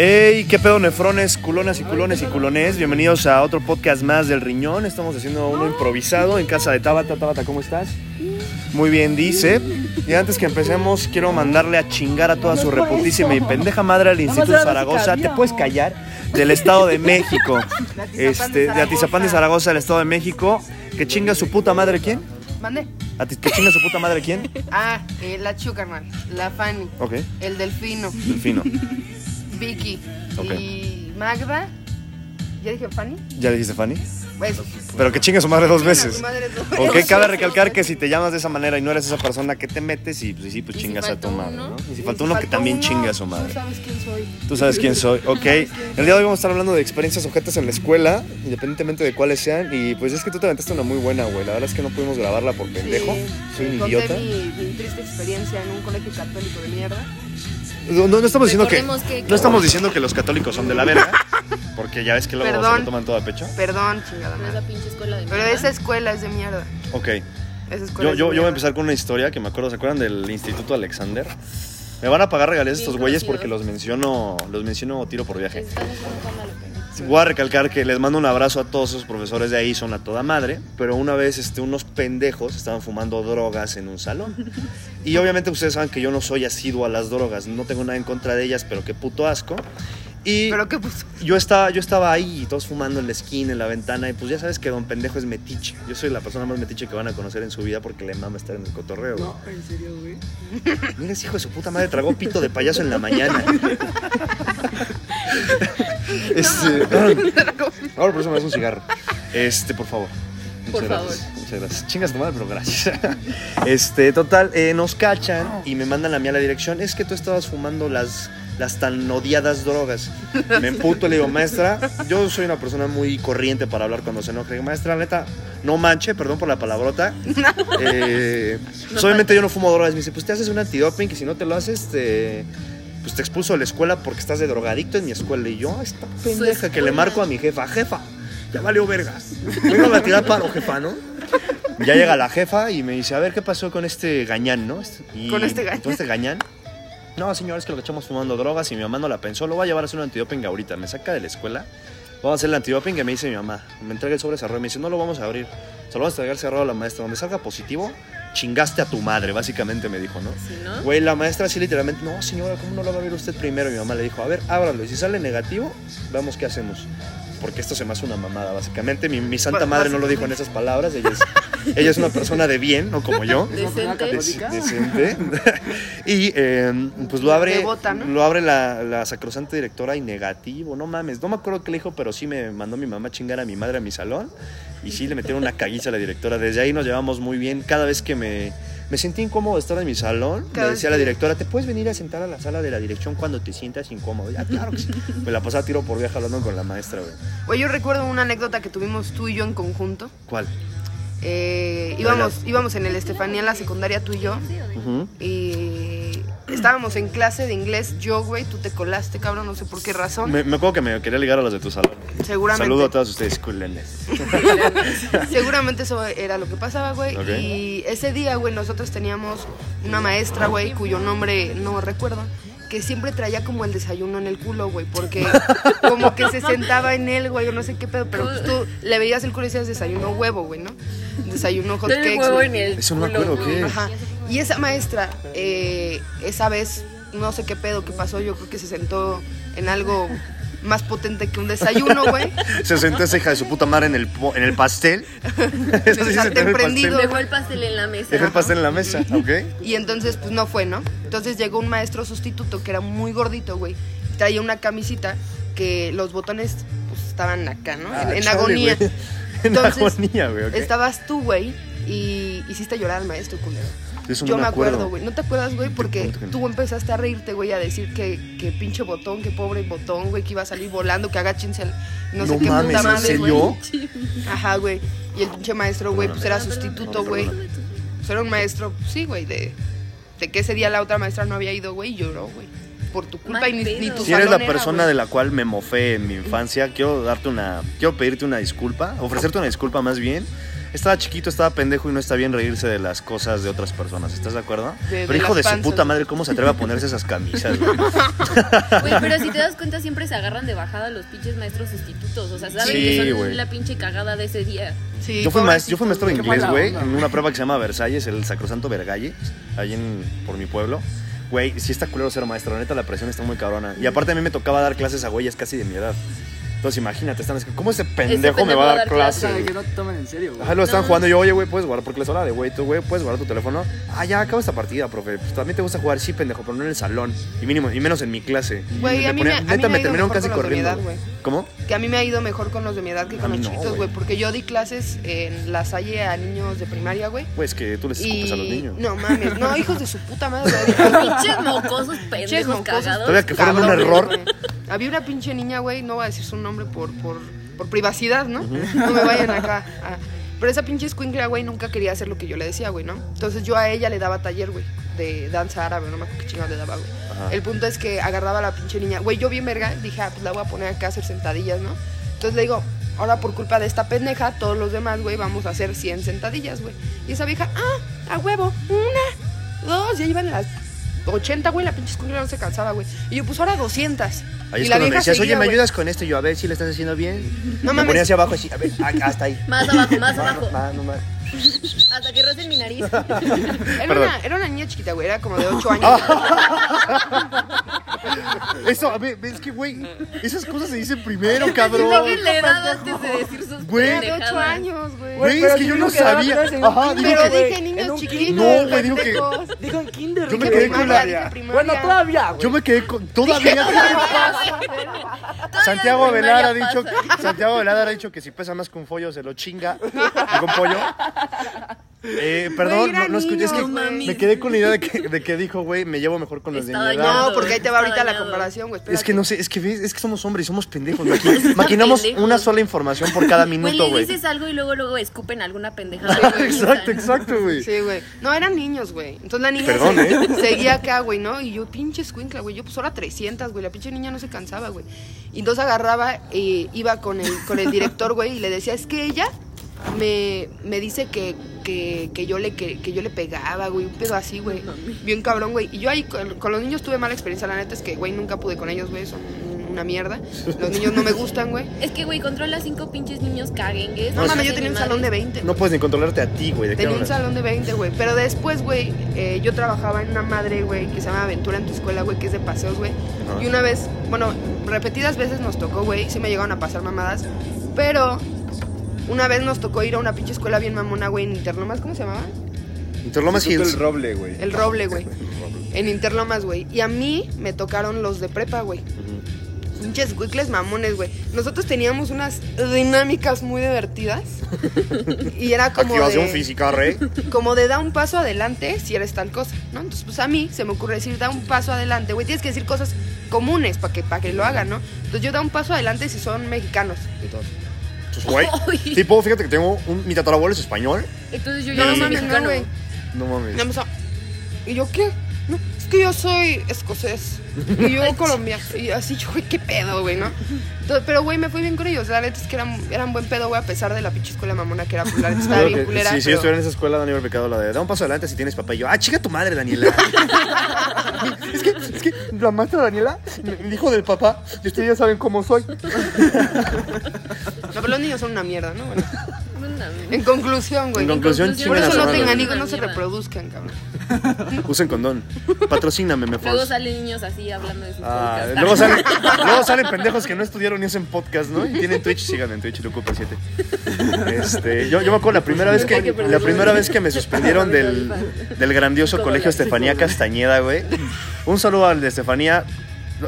Hey, qué pedo nefrones, culonas y culones y culones. Bienvenidos a otro podcast más del Riñón. Estamos haciendo uno improvisado en casa de Tabata. Tabata, ¿cómo estás? Muy bien, dice. Y antes que empecemos, quiero mandarle a chingar a toda su reputísima y pendeja madre al Instituto Zaragoza. ¿Te puedes callar? Del Estado de México. Este, de Atizapán de Zaragoza, del Estado de México. Que chinga su puta madre, ¿quién? ¿Mande? ¿A ti- ¿Que chinga su puta madre, quién? Ah, eh, la Chu, carnal. La Fanny. Ok, El Delfino. Delfino. Vicky. Ok. Y Magda. ¿Ya dije Fanny? ¿Ya dijiste Fanny? Pues. Pero que chingue su madre dos veces. su madre dos Ok, cabe recalcar que si te llamas de esa manera y no eres esa persona que te metes y pues sí, pues chingas a tu madre, ¿no? Y si faltó uno que también chingue a su Tú madre. sabes quién soy. Tú sabes quién soy, ok. El día de hoy vamos a estar hablando de experiencias objetos en la escuela, independientemente de cuáles sean. Y pues es que tú te aventaste una muy buena, güey. La verdad es que no pudimos grabarla por pendejo. Soy un conté idiota. Mi, mi triste experiencia en un colegio católico de mierda. No, no, no estamos diciendo que, no estamos diciendo que los católicos son de la verga, porque ya ves que luego se Perdón. lo toman todo a pecho. Perdón, chingada Pero madre. esa pinche escuela de Pero mierda. esa escuela es de mierda. Ok. Esa escuela Yo, es yo, de yo voy a mierda. empezar con una historia que me acuerdo, ¿se acuerdan del Instituto Alexander? Me van a pagar regalías Bien estos güeyes conocido. porque los menciono, los menciono tiro por viaje. Estamos con. Voy a recalcar que les mando un abrazo a todos esos profesores de ahí, son a toda madre, pero una vez este, unos pendejos estaban fumando drogas en un salón. Y obviamente ustedes saben que yo no soy asiduo a las drogas, no tengo nada en contra de ellas, pero qué puto asco. Y Pero qué puso. yo estaba, yo estaba ahí, todos fumando en la esquina, en la ventana, y pues ya sabes que don pendejo es metiche. Yo soy la persona más metiche que van a conocer en su vida porque le mama estar en el cotorreo. güey. No, en serio, güey. Mira ese hijo de su puta madre, tragó pito de payaso en la mañana. este, ahora por eso me das un cigarro. Este, por favor. Muchas Por gracias. favor. Muchas gracias. Chingas tu madre, pero gracias. Este, total, eh, nos cachan y me mandan a mí a la dirección. Es que tú estabas fumando las, las tan odiadas drogas. Me emputo y le digo, maestra, yo soy una persona muy corriente para hablar cuando se enoja. Maestra, neta, no manche, perdón por la palabrota. Eh, pues, obviamente yo no fumo drogas. Me dice, pues te haces un antidoping que si no te lo haces, te, pues te expulso de la escuela porque estás de drogadicto en mi escuela. Y yo, "Ah, esta pendeja que le marco a mi jefa, jefa, ya valió verga. Vengo a tirar paro, jefa, ¿no? Ya llega la jefa y me dice, a ver, ¿qué pasó con este gañán, no? Y- Con este gañán. ¿Con este gañán? No, señor, es que lo que echamos fumando drogas y mi mamá no la pensó. Lo voy a llevar a hacer un antidoping ahorita. Me saca de la escuela. Vamos a hacer el antidoping que me dice mi mamá. Me entrega el sobre cerrado y me dice, no lo vamos a abrir. Se lo vamos a entregar cerrado a la maestra. Donde salga positivo, chingaste a tu madre, básicamente me dijo, ¿no? Sí, ¿no? Güey, la maestra así literalmente, no señora, ¿cómo no lo va a abrir usted primero? Mi mamá le dijo, a ver, ábralo. Y si sale negativo, vamos qué hacemos. Porque esto se me hace una mamada, básicamente. Mi, mi santa madre no lo dijo en esas palabras. Ella es, ella es una persona de bien, no como yo. Decente. Dec- decente. y eh, pues lo abre, Devota, ¿no? lo abre la, la sacrosanta directora y negativo. No mames, no me acuerdo qué le dijo, pero sí me mandó mi mamá a chingar a mi madre a mi salón. Y sí le metieron una caguiza a la directora. Desde ahí nos llevamos muy bien. Cada vez que me, me sentí incómodo de estar en mi salón, le decía a la directora, ¿te puedes venir a sentar a la sala de la dirección cuando te sientas incómodo? Ya, claro que sí. Me la pasaba tiro por viaje hablando con la maestra, güey. Güey, yo recuerdo una anécdota que tuvimos tú y yo en conjunto. ¿Cuál? Eh, íbamos, íbamos en el Estefanía en la secundaria tú y yo. Y estábamos en clase de inglés. Yo, güey, tú te colaste, cabrón, no sé por qué razón. me, me acuerdo que me quería ligar a los de tu salón. Seguramente. Saludo a todos ustedes, culenes. Seguramente eso era lo que pasaba, güey. Y ese día, güey, nosotros teníamos una maestra, güey, cuyo nombre no recuerdo, que siempre traía como el desayuno en el culo, güey, porque como que se sentaba en él, güey, o no sé qué pedo, pero pues tú le veías el culo y decías desayuno huevo, güey, ¿no? Desayuno hot cakes. huevo en el Eso no me acuerdo, ¿qué? Ajá. Y esa maestra, eh, esa vez, no sé qué pedo que pasó, yo creo que se sentó en algo más potente que un desayuno, güey. Se sentó esa hija de su puta madre en el, po- en el pastel. Eso sí, se prendido. pastel. Dejó el pastel en la mesa. Dejó el pastel en la mesa, ¿ok? Y entonces, pues no fue, ¿no? Entonces llegó un maestro sustituto que era muy gordito, güey. Traía una camisita que los botones pues, estaban acá, ¿no? Ah, en, en chale, agonía. En Entonces, agonía, güey, ok. Estabas tú, güey, y hiciste llorar al maestro, culero. Eso no Yo me me acuerdo, güey. ¿No te acuerdas, güey? Porque no. tú empezaste a reírte, güey, a decir que, que pinche botón, que pobre botón, güey, que iba a salir volando, que agachense al- no, sé No qué mames, puta ¿en madre, güey. Ajá, güey. Y el pinche maestro, güey, pues era sustituto, güey. Pues era un maestro, sí, güey, de, de que ese día la otra maestra no había ido, güey, y lloró, güey. Por tu culpa Mal y ni, ni tu Si eres la era, persona de la cual me mofé en mi infancia, quiero darte una, quiero pedirte una disculpa, ofrecerte una disculpa más bien. Estaba chiquito, estaba pendejo y no está bien reírse de las cosas de otras personas. ¿Estás de acuerdo? De- Pero de hijo de su puta madre, ¿cómo se atreve a ponerse esas camisas, güey? Güey, pero si te das cuenta, siempre se agarran de bajada los pinches maestros sustitutos. O sea, saben Sí, que son güey. la pinche cagada de ese día. Sí, Yo fui, maestro, yo fui maestro de inglés, güey, en una prueba que se llama Versalles, el Sacrosanto Vergalle, ahí en, por mi pueblo. Güey, sí está culero ser maestro, la neta la presión está muy cabrona. Y aparte a mí me tocaba dar clases a güeyes casi de mi edad. Entonces imagínate, están, ¿cómo ese pendejo, me va a dar sea, clase? que no te tomen en serio, güey. Ajá, lo están No. jugando y yo, oye, güey, puedes guardar, porque les hora de güey, tú, güey, puedes guardar tu teléfono. Ah, ya acaba esta partida, profe. Pues también te gusta jugar, sí, pendejo, pero no en el salón. Y mínimo, y menos en mi clase. Güey, a mí me- a mí me neta, me ido terminaron casi corriendo. edad. ¿Cómo? Que a mí me ha ido mejor con los de mi edad que A con los no, chiquitos, güey. Porque yo di clases en la Salle a niños de primaria, güey. Pues que tú les escupes a los niños. No mames, no, hijos de su puta madre. Pinches mocosos pendejos cagados. Todavía que fueron un error. Había una pinche niña, güey, no voy a decir su nombre por, por, por privacidad, ¿no? No me vayan acá. a- Pero esa pinche escuincla, güey, nunca quería hacer lo que yo le decía, güey, ¿no? Entonces yo a ella le daba taller, güey, de danza árabe, no me acuerdo qué chingados le daba, güey. Ajá. El punto es que agarraba a la pinche niña. Güey, yo bien verga, dije, ah, pues la voy a poner acá a hacer sentadillas, ¿no? Entonces le digo, ahora por culpa de esta pendeja, todos los demás, güey, vamos a hacer 100 sentadillas, güey. Y esa vieja, ah, a huevo, una, dos, ya iban las 80, güey, la pinche escuincla no se cansaba, güey. Y yo, pues ahora 200. Ahí y es la cuando me vieja decías, oye, seguía, ¿me güey. ayudas con esto? Y yo, a ver si le estás haciendo bien. No me mames. ponía hacia abajo así, a ver, hasta ahí. Más abajo, más abajo. Ah, no, más. Hasta que rocen mi nariz. Era Perdón. una, era una niña chiquita, güey, era como de 8 años. Eso, a ver, es que, güey, esas cosas se dicen primero, Cabrón. que le edad antes de decir sus Güey. De 8 pendejadas. años, güey. Güey, pero es que yo no sabía. Ajá, digo Pero que- dije en niños chiquitos, kinder. No, güey, digo que-. Dijo en kinder. Yo me quedé con la-. Bueno, todavía, güey. Yo me quedé con. Todavía. Santiago Velar ha dicho. Santiago Velar ha dicho que si pesa más que un pollo se lo chinga. Con pollo. Eh, perdón, no, no escuché. Es que me quedé con la idea de que, de que dijo, güey, me llevo mejor con los de mi edad. No, porque ahí te va Está ahorita la comparación, güey. Es que no sé, es que ves, es que somos hombres y somos pendejos. maqui- Maquinamos pendejos. una sola información por cada Güey, minuto, güey. dices algo y luego, luego escupen alguna pendejada. Exacto, exacto, güey. Sí, güey. No, eran niños, güey. Entonces la niña Perdón, se- ¿eh? seguía acá, güey, ¿no? Y yo, pinche escuincla, güey. Yo, pues ahora 300, güey. La pinche niña no se cansaba, güey. Y entonces agarraba, eh, iba con el, con el director, güey, y le decía, es que ella me, me dice que, que, que yo le, que, que yo le pegaba, güey. Un pedo así, güey. Bien cabrón, güey. Y yo ahí con, con los niños tuve mala experiencia. La neta es que, güey, nunca pude con ellos, güey. Son una mierda. Los niños no me gustan, güey. Es que, güey, controla cinco pinches niños caguengues. No, No, mames, yo tenía un salón de 20. No puedes ni controlarte a ti, güey. ¿de qué Tenía un salón de 20, güey. Pero después, güey, eh, yo trabajaba en una madre, güey, que se llama Aventura en tu escuela, güey, que es de paseos, güey. Y una vez, bueno, repetidas veces nos tocó, güey, sí me llegaron a pasar mamadas. Pero una vez nos tocó ir a una pinche escuela bien mamona, güey, en Interlomas, ¿cómo se llamaba? Interlomas Hills. El roble, güey. El Roble, güey. En Interlomas, güey. Y a mí me tocaron los de prepa, güey. Pinches güicles mamones, güey. Nosotros teníamos unas dinámicas muy divertidas. y era como Activación de... física, rey. como de da un paso adelante si eres tal cosa, ¿no? Entonces, pues a mí se me ocurre decir da un paso adelante, güey, tienes que decir cosas comunes para que, para que lo hagan, ¿no? Entonces yo da un paso adelante si son mexicanos y. Pues, güey. Tipo, fíjate que tengo un. Mi tatarabuelo es español. Entonces yo No, ya no no soy mames, no, güey. No mames. ¿Y yo qué? Que yo soy escocés. Y yo colombiano. Y así, yo, güey, qué pedo, güey, ¿no? Entonces, pero, güey, me fui bien con ellos. La neta es que eran, eran buen pedo, güey, a pesar de la pinche escuela mamona que era. Pues, la neta estaba bien culera. si, si yo estuviera en esa escuela, Daniel pecado la de da un paso adelante si tienes papá. Y yo, ah, chica tu madre, Daniela. es, que, es que la maestra Daniela, el hijo del papá, y ustedes ya saben cómo soy. No, pero los niños son una mierda, ¿no? Bueno, En conclusión, güey. En conclusión, Por eso no tengan hijos, no se reproduzcan, cabrón. Usen condón. Patrocíname, me Luego salen niños así hablando de sus Ah, podcasts. luego, salen, luego salen pendejos que no estudiaron ni hacen podcast, ¿no? Y tienen Twitch, sigan en Twitch, Lucupa 7. Este, yo, yo me acuerdo la primera vez que la primera vez que me suspendieron del, del grandioso colegio Estefanía Castañeda, güey. Un saludo al de Estefanía.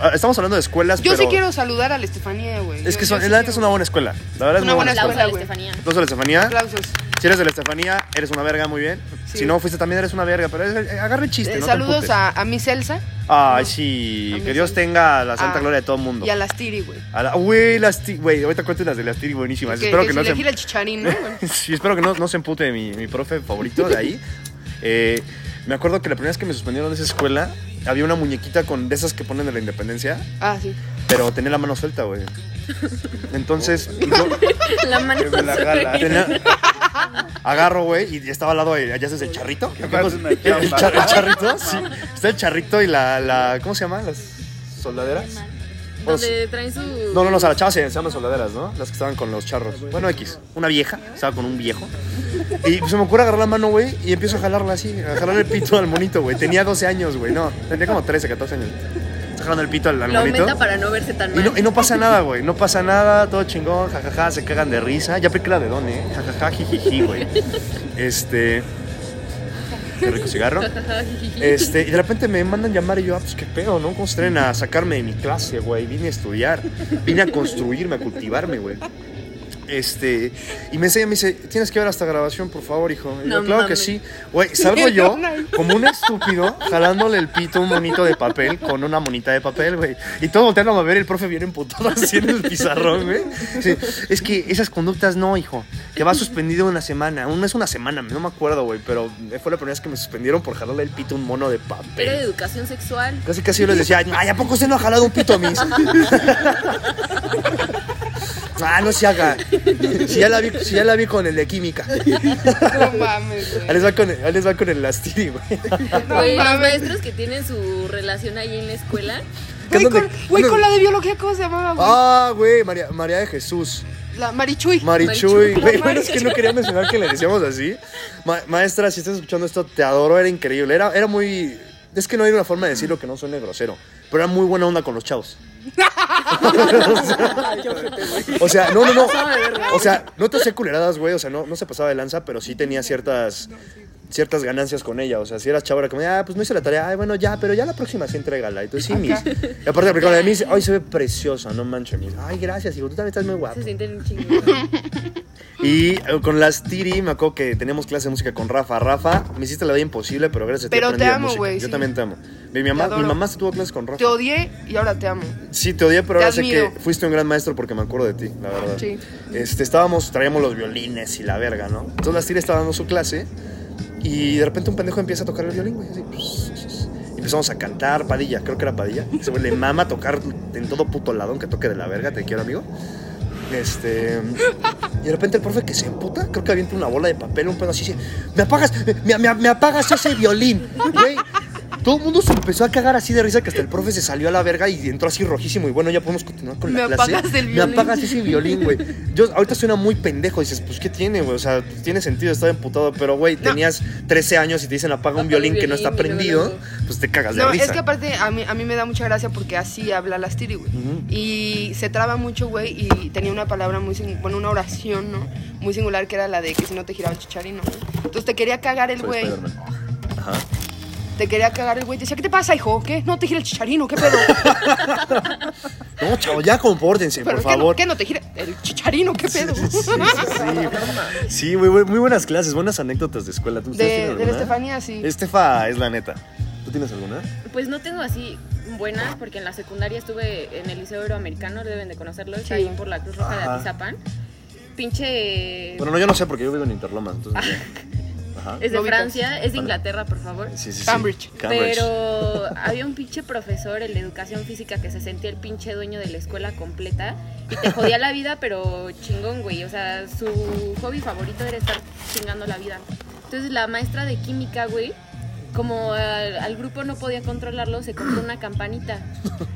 Ah, Estamos hablando de escuelas, Yo pero sí quiero saludar a la Estefanía, güey. es Yo- que son, yo sí la neta es una buena escuela. La verdad es Una buena buena escuela. Aplauso a la. Estefanía. Entonces, la Estefanía, Aplausos. si eres de la Estefanía, eres una verga, muy bien. Sí. Si no fuiste también eres una verga, pero eh, agarre chiste, Eh, no saludos a, a Miss Elsa Ay, sí, A que Dios tenga la santa Ah, gloria de todo el mundo. y a las Tiri, güey. A la- Güey, las ti- güey, ahorita cuento las de las tiri buenísimas. Que, espero que que, no se gira el chicharín, ¿no? Sí, espero que no, no se empute mi, mi profe favorito de ahí. Eh, me acuerdo que la primera vez que me suspendieron de esa escuela, había una muñequita con de esas que ponen de la independencia, Ah, sí. pero tenía la mano suelta, güey. Entonces, yo La mano Que me la jala. tenía, Agarro, güey, y estaba al lado, de, allá es el charrito. una El, chamba. char- el charrito, sí. Está el charrito y la, la ¿cómo se llama? Las soldaderas. Donde traen su. No, no, no, o sea, las chavas se se llaman soldaderas, ¿no? Las que estaban con los charros. Bueno, X. Una vieja, estaba con un viejo. Y pues, se me ocurre agarrar la mano, güey, y empiezo a jalarla así, a jalar el pito al monito, güey. Tenía 12 años, güey, no, tenía como 13, 14 años. Estoy jalando el pito al, al Lo monito. aumenta para no verse tan Y mal. no, y no pasa nada, güey. No pasa nada, todo chingón, jajaja, se cagan de risa. Ya apliqué la de Don, ¿eh? Jajaja, jijiji, güey. Este. Qué rico cigarro. Este, y de repente me mandan llamar y yo, ah, pues qué pedo, ¿no? ¿Cómo a sacarme de mi clase, güey? Vine a estudiar, vine a construirme, a cultivarme, güey. Este, y me enseña, me dice, tienes que ver esta grabación, por favor, hijo. Y yo, No claro que sí. Güey, salgo yo como un estúpido jalándole el pito a un monito de papel con una monita de papel, güey. Y todo volteando a ver, el profe viene emputado así en el pizarrón, güey. Sí, es que esas conductas no, hijo. Te va suspendido una semana. No es una semana, no me acuerdo, güey, pero fue la primera vez que me suspendieron por jalarle el pito a un mono de Era de papel. educación sexual. Casi casi yo les decía, ay, ¿a poco usted no ha jalado un pito a mis? Ah, no se haga. Si ya la vi, si ya la vi con el de química. No mames, Ahí güey. les va con el, ahí les va con el lastiri, güey. Güey, los maestros que tienen su relación ahí en la escuela. Güey, ¿Dónde- con, güey, dónde- con la de biología, ¿cómo se llamaba, güey? Ah, güey, María, María de Jesús. La Marichuy. Marichuy. Marichuy. Güey, bueno, es que no quería mencionar que le decíamos así. Ma- maestra, si estás escuchando esto, te adoro, era increíble. Era, era muy. Es que no hay una forma de decirlo que no suene grosero. Pero era muy buena onda con los chavos. O sea, no, no, no. O sea, no te hacía culeradas, güey. O sea, no, no se pasaba de lanza, pero sí tenía ciertas ciertas ganancias con ella. O sea, si eras chavo, era como, ah, pues no hice la tarea. Ay, bueno, ya, pero ya la próxima sí entrégala. Entonces sí, mis. Y aparte, porque de mí ay, se ve preciosa, no manches, mis. Ay, gracias, hijo, tú también estás muy guapo. Se sienten un chingo. Y eh, con las Tiri, me acuerdo que teníamos clase de música con Rafa. Rafa, me hiciste la vida imposible, pero gracias a ti Pero te amo, güey, Yo sí. también te amo. Mi mamá, mi mamá sí tuvo clases con Rafa. Te odié y ahora te amo. Sí, te odié, pero Te ahora sé que fuiste un gran maestro porque me acuerdo de ti, la verdad. Sí. Este, estábamos, traíamos los violines y la verga, ¿no? Entonces las Tiri estaba dando su clase y de repente un pendejo empieza a tocar el violín, güey. así. Empezamos a cantar, Padilla, creo que era Padilla. Güey le mama tocar en todo puto ladón que toque de la verga, te quiero, amigo. Este. Y de repente el profe que se emputa, creo que avienta una bola de papel, un pedo así, dice, me apagas, me, me- me apagas ese violín, güey. Todo el mundo se empezó a cagar así de risa que hasta el profe se salió a la verga y entró así rojísimo. Y bueno, ya podemos continuar con la Me clase. apagas el Me violín. apagas ese violín, güey. Yo ahorita suena muy pendejo. Dices, pues, ¿qué tiene, güey? O sea, tiene sentido, estaba emputado. Pero, güey, tenías 13 años y te dicen apaga un violín que no está prendido, pues te cagas de No, risa. es que aparte a mí, a mí me da mucha gracia porque así habla las Tiri, güey. Y se traba mucho, güey, y tenía una palabra muy, bueno, una oración, ¿no? Muy singular que era la de que si no te giraba el chicharino. Entonces te quería cagar el güey. Ajá. Te quería cagar el güey. Te decía, ¿qué te pasa, hijo? ¿Qué? No te gira el chicharino, ¿qué pedo? No, chavo, ya compórtense, ¿Pero por qué, no- favor. ¿Qué no te gira el chicharino? ¿Qué pedo? Sí, sí, sí. Sí, güey, güey, muy buenas clases, buenas anécdotas de escuela. ¿Tú- De, tienen de la? Estefanía, sí. Estefa es la neta. ¿Tú tienes alguna? Pues no tengo así buenas, porque en la secundaria estuve en el Liceo Euroamericano, deben de conocerlo, está Sí. ahí por la Cruz Roja Ajá. de Atizapán. Pinche... Bueno, no, yo no sé porque yo vivo en Interlomas, entonces. Ajá. es de. Francia, es de Inglaterra, por favor. Sí, sí, sí. Cambridge. Cambridge. Pero había un pinche profesor, el de educación física, que se sentía el pinche dueño de la escuela completa y te jodía la vida, pero chingón, güey. O sea, su hobby favorito era estar chingando la vida. Entonces la maestra de química, güey, como al, al grupo no podía controlarlo, se compró una campanita.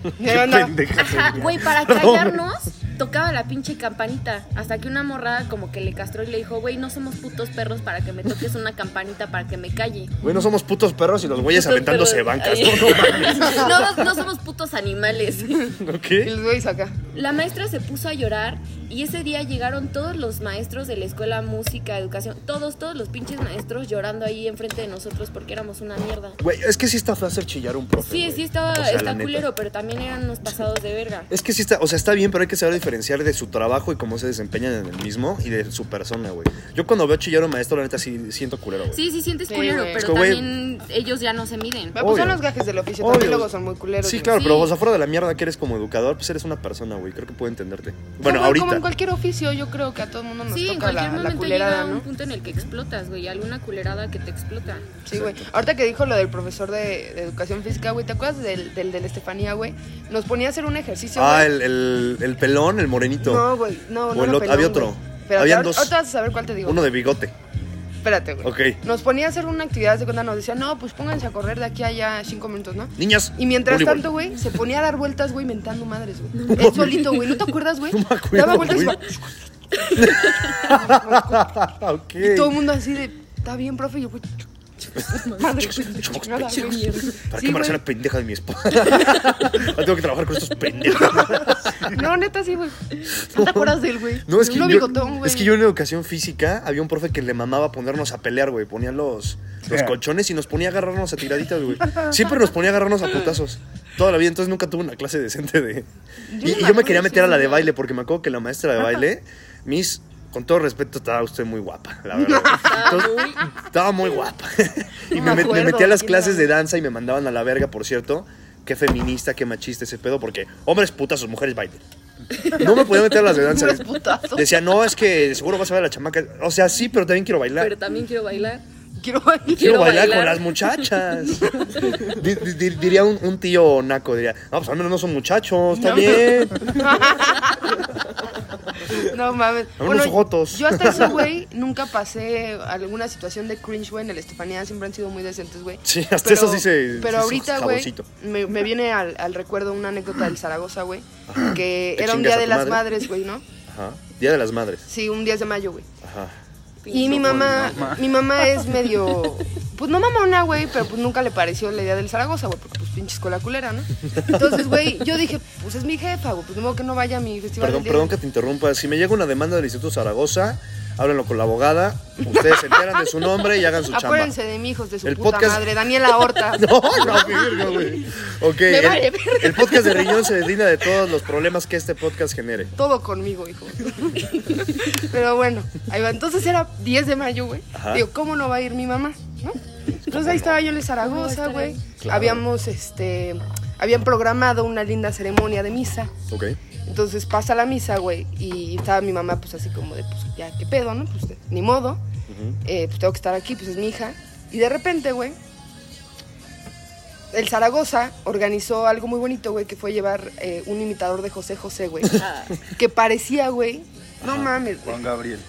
Ajá, güey, para callarnos, tocaba la pinche campanita. Hasta que una morra como que le castró y le dijo, güey, no somos putos perros para que me toques una campanita para que me calle. Güey, no somos putos perros y los güeyes Putos aventándose perros. bancas. No, no mames. No, no somos putos animales. ¿Ok? Y los güeyes acá. La maestra se puso a llorar y ese día llegaron todos los maestros de la escuela música, educación, todos, todos los pinches maestros llorando ahí enfrente de nosotros porque éramos una mierda. Güey, es que sí está hacer chillar a un profe. Sí, sí estaba, O sea, la está neta. culero, pero también eran unos pasados de verga. Es que sí está, o sea, está bien, pero hay que saber diferenciar de su trabajo y cómo se desempeñan en el mismo y de su persona, güey. Yo cuando veo chillar a un maestro, la neta sí siento culero, güey. Sí, sí sientes Sí, culero, pero Es que, güey- también ellos ya no se miden. Pues son los gajes del oficio. Obvio. También luego son muy culeros. Sí, claro, Sí. pero o sea, fuera de la mierda que eres como educador, pues eres una persona, güey. Creo que puedo entenderte. Bueno, ahorita. Como en cualquier oficio, yo creo que a todo el mundo nos Sí, en toca cualquier la, la momento culerada, llega un ¿no? punto en el que explotas, güey, alguna culerada que te explota. Sí, güey. Ahorita que dijo lo del profesor de, de educación física, güey, ¿te acuerdas del, del de la Estefanía, güey? Nos ponía a hacer un ejercicio, Ah, güey. el, el, el pelón, el morenito. No, güey, no, O no el pelón, había otro. Espérate, Habían ahor- dos. Ahorita vas a saber cuál te digo. Uno de bigote. Espérate, güey. Ok. Nos ponía a hacer una actividad de cuenta, nos decía, no, pues pónganse a correr de aquí a allá cinco minutos, ¿no? Niñas. Y mientras voleibol. tanto, güey, se ponía a dar vueltas, güey, mentando madres, güey. Él solito, güey. ¿No te acuerdas, güey? No me acuerdo, Daba vueltas y güey. iba- ok. y todo el mundo así de, está bien, profe, y yo, güey. ¿Para qué güey. la pendeja de mi esposa? Ahora tengo que trabajar con estos pendejos. No, neta, sí, güey. ¿No te acuerdas de él, güey? No, es que, Uno yo, bigotón, güey. es que yo en educación física había un profe que le mamaba ponernos a pelear, güey. Ponía los, los colchones y nos ponía a agarrarnos a tiraditas, güey. Siempre nos ponía a agarrarnos a putazos. Toda la vida, entonces nunca tuve una clase decente de... Yo Y, y me yo me quería meter a la de baile porque me acuerdo que la maestra de baile, Miss, con todo respeto, estaba usted muy guapa, la verdad. Entonces, estaba muy guapa. Y me, me metí a las ¿quién clases de danza y me mandaban a la verga, por cierto. Qué feminista, qué machista ese pedo, porque hombres putazos, mujeres bailen. No me podía meter a las de danza. Hombres putazos. Decía, no, es que seguro vas a ver a la chamaca. O sea, sí, pero también quiero bailar. Pero también quiero bailar. Quiero bailar. Quiero, quiero bailar, bailar. con las muchachas. Di- di- di- diría un, un tío naco, diría, no, pues al menos no son muchachos, está No. bien. No mames. Dame unos jotos. Yo hasta eso, güey, nunca pasé alguna situación de cringe, güey. En el Estefanía siempre han sido muy decentes, güey. Sí, hasta eso sí se- Pero sí ahorita, güey, jaboncito. me, me viene al, al recuerdo una anécdota del Zaragoza, güey. Que ¿Te era un día de las madre? madres, güey, ¿no? Ajá. Día de las madres. Sí, un 10 de mayo, güey. Ajá. Y mi mamá, mi mamá es medio, pues no mamona, güey, pero pues nunca le pareció la idea del Zaragoza, güey, porque pinche escuela culera, ¿no? Entonces, güey, yo dije, pues es mi jefa, güey, pues de modo que no vaya a mi festival. Perdón, del perdón que te interrumpa. Si me llega una demanda del Instituto Zaragoza, háblenlo con la abogada. Ustedes se enteran de su nombre y hagan su chamba. Acuérdense de mi hijos de su El puta podcast- madre, Daniela Horta. No, no, güey. Ok, Me el, el podcast de Riñón se deslinda de todos los problemas que este podcast genere. Todo conmigo, hijo. Pero bueno, ahí va. Entonces era 10 de mayo, güey. Digo, ¿cómo no va a ir mi mamá? ¿No? Entonces ahí estaba yo en el Zaragoza, güey. Claro. Habíamos, este, habían programado una linda ceremonia de misa. Ok. Entonces pasa la misa, güey, y estaba mi mamá, pues así como de, pues ya, ¿qué pedo, no? Pues ni modo, Eh, pues tengo que estar aquí, pues es mi hija. Y de repente, güey, el Zaragoza organizó algo muy bonito, güey, que fue llevar eh, un imitador de José José, güey, que parecía, güey, no mames, güey. Juan Gabriel.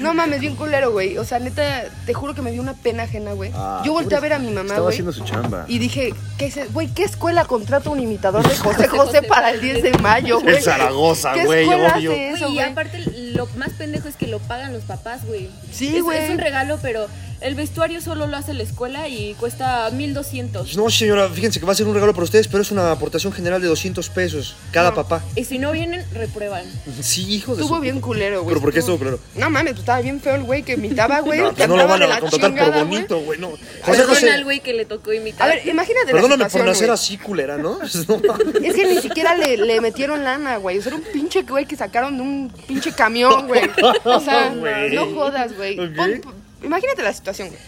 No mames, bien culero, güey. O sea, neta, te juro que me dio una pena ajena, güey. Ah, Yo volteé a ver a mi mamá, Estaba güey. haciendo su chamba. Y dije, ¿qué es, güey, ¿qué escuela contrata un imitador de José José para el 10 de mayo, güey? El Zaragoza, ¿Qué güey, escuela obvio. hace eso, Güey, y güey? aparte lo más pendejo es que lo pagan los papás, güey. Sí, Es- güey. Es un regalo, pero el vestuario solo lo hace la escuela y cuesta 1200. No, señora, fíjense que va a ser un regalo para ustedes, pero es una aportación general de 200 pesos cada No. papá. Y si no vienen, reprueban. Sí, hijo de Estuvo su- bien culero, güey. ¿Pero por qué estuvo culero? No mames, pues estaba bien feo el güey que imitaba, güey. No, pues no lo cantaba van de a la contratar por chingada, güey. bonito, güey. No. José José, al güey que le tocó imitar. A ver, imagínate perdóname la por situación, nacer güey. así, culera, ¿no? No mames. Es que ni siquiera le, le metieron lana, güey. O sea, era un pinche güey que sacaron de un pinche camión, güey. O sea, Güey. no jodas, güey. Ok. Pon- pon- Imagínate la situación, güey.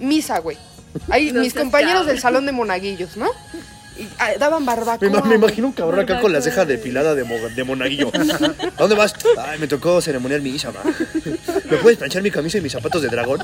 Misa, güey. Ahí No mis compañeros cabrón. del salón de monaguillos, ¿no? Y ah, daban barbacoa. Me, me imagino un cabrón acá con la ceja depilada de, mo- de monaguillo. ¿A dónde vas? Ay, me tocó ceremonial mi hija, va. ¿Me puedes planchar mi camisa y mis zapatos de dragón?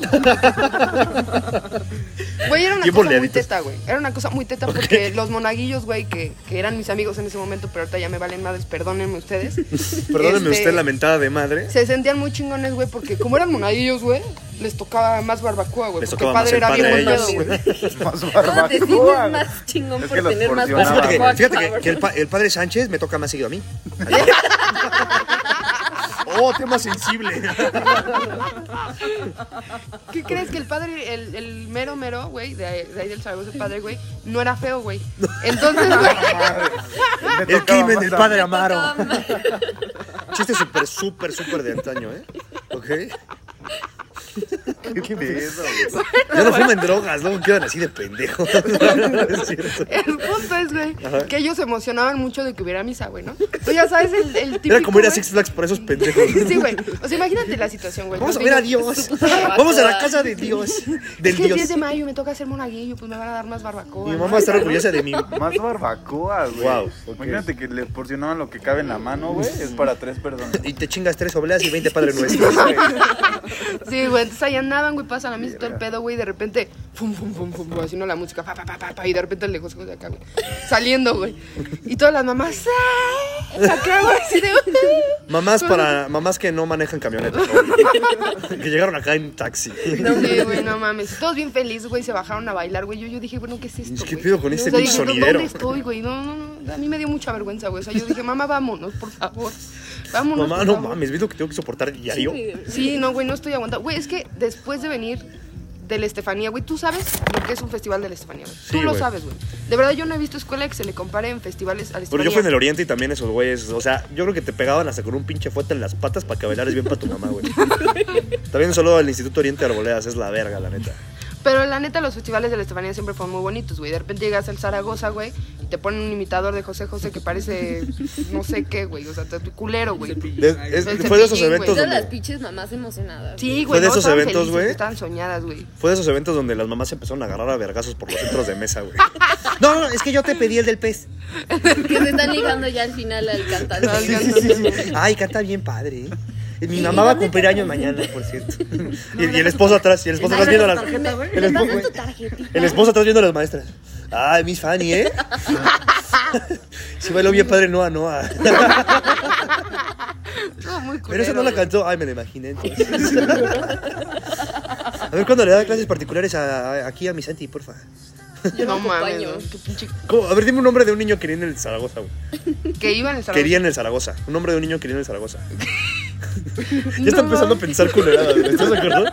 Güey, era una cosa muy teta, güey. Era una cosa muy teta porque los monaguillos, güey, que, que eran mis amigos en ese momento, pero ahorita ya me valen madres, perdónenme ustedes. Perdóneme Este, usted, lamentada de madre. Se sentían muy chingones, güey, porque como eran monaguillos, güey, les tocaba más barbacoa, güey. Les Porque padre era bien ellos. pedo, güey. Más barbacoa. más chingón Es por tener más porcionaban. Fíjate que, barbacoa, fíjate que el, pa- el padre Sánchez me toca más seguido a mí. Oh, tema sensible. ¿Qué crees que el padre, el, el mero mero, güey, de, ahí- de ahí del Zaragoza, el padre, güey, no era feo, güey? Entonces, güey, El crimen del a- padre Amaro. Chiste súper, súper, súper de antaño, ¿eh? ¿Ok? ¿Qué pedo, güey? Ya no fumen drogas, ¿no? Quedan así de pendejos. es cierto. el punto es, güey, que ellos se emocionaban mucho de que hubiera misa, güey, ¿no? Tú ya sabes el, el típico, Era como ir a güey. Six Flags por esos pendejos. Sí, güey. O sea, imagínate la situación, güey. Vamos a ver a Dios. Vamos a la casa de Dios. Es Del que el Dios. 10 de mayo me toca hacer monaguillo, pues me van a dar más barbacoa. Mi mamá está orgullosa de mí. Más barbacoa, güey. Ok. Imagínate que le porcionaban lo que cabe en la mano, güey. Es para tres personas. Y te chingas tres obleas y 20 padres nuestros. Sí, güey, entonces ahí andaban, güey, pasan a mí todo el pedo, güey, y de repente, fum, fum, fum, fum, fum, así no la música, pa, pa, pa, pa, pa, y de repente el lejos de acá, güey, saliendo, güey. Y todas las mamás, ¡ay! Güey, así de. Mamás para mamás que no manejan camionetas. güey. que llegaron acá en taxi. No, sí, güey, no mames. Todos bien felices, güey, se bajaron a bailar, güey. Yo, yo dije, bueno, ¿qué es esto? ¿Qué güey? pido con este O sea, pinche dije, "¿Dó- sonidero?" ¿Dónde estoy, güey? No, no, no. A mí me dio mucha vergüenza, güey. O sea, yo dije, mamá, vámonos, por favor. Vámonos. Mamá, por no favor". mames, ¿ves lo que tengo que soportar diario? Sí, no, güey, no estoy aguantando. Güey, es que después de venir de la Estefanía, güey, tú sabes lo que es un festival de la Estefanía, güey. Sí, tú lo güey. sabes, güey. De verdad, yo no he visto escuela que se le compare en festivales a la Pero Estefanía. yo fui en el oriente y también esos güeyes, o sea, yo creo que te pegaban hasta con un pinche fuerte en las patas para que bailaras bien para tu mamá, güey. También solo el Instituto Oriente de Arboledas es la verga, la neta. Pero la neta, los festivales de la Estefanía siempre fueron muy bonitos, güey. De repente llegas al Zaragoza, güey, y te ponen un imitador de José José que parece no sé qué, güey. O sea, te- culero, güey. De- fue de esos eventos güey. Todas las donde, pinches mamás emocionadas. Sí, Fue güey. de no, esos eventos, felices, güey. Estaban soñadas, güey. fue de esos eventos donde las mamás se empezaron a agarrar a vergazos por los centros de mesa, güey. No, no, es que yo te pedí el del pez. Que se están ligando ya al final al cantante. Al cantante. Ay, canta bien padre, ¿eh? Mi mamá va a ¿dónde cumplir años mañana, por cierto. Y, y el esposo atrás, y el esposo atrás viendo a las. El, ¿Le esposo, el esposo atrás viendo a las maestras. Ay, Miss Fanny, ¿eh? Sí bailó bien padre Noah, Noah. Estuvo muy Pero esa no la cantó. Ay, me la imaginé entonces. A ver cuándo le da clases particulares a- a- aquí a mi Santi, porfa. Yo No. A ver, dime un nombre de un niño que quería en el Zaragoza, güey. Que iba en el Zaragoza. Quería en el Zaragoza. Un nombre de un niño que quería en el Zaragoza. Ya está No empezando a pensar culeradas, güey. ¿Estás de acuerdo?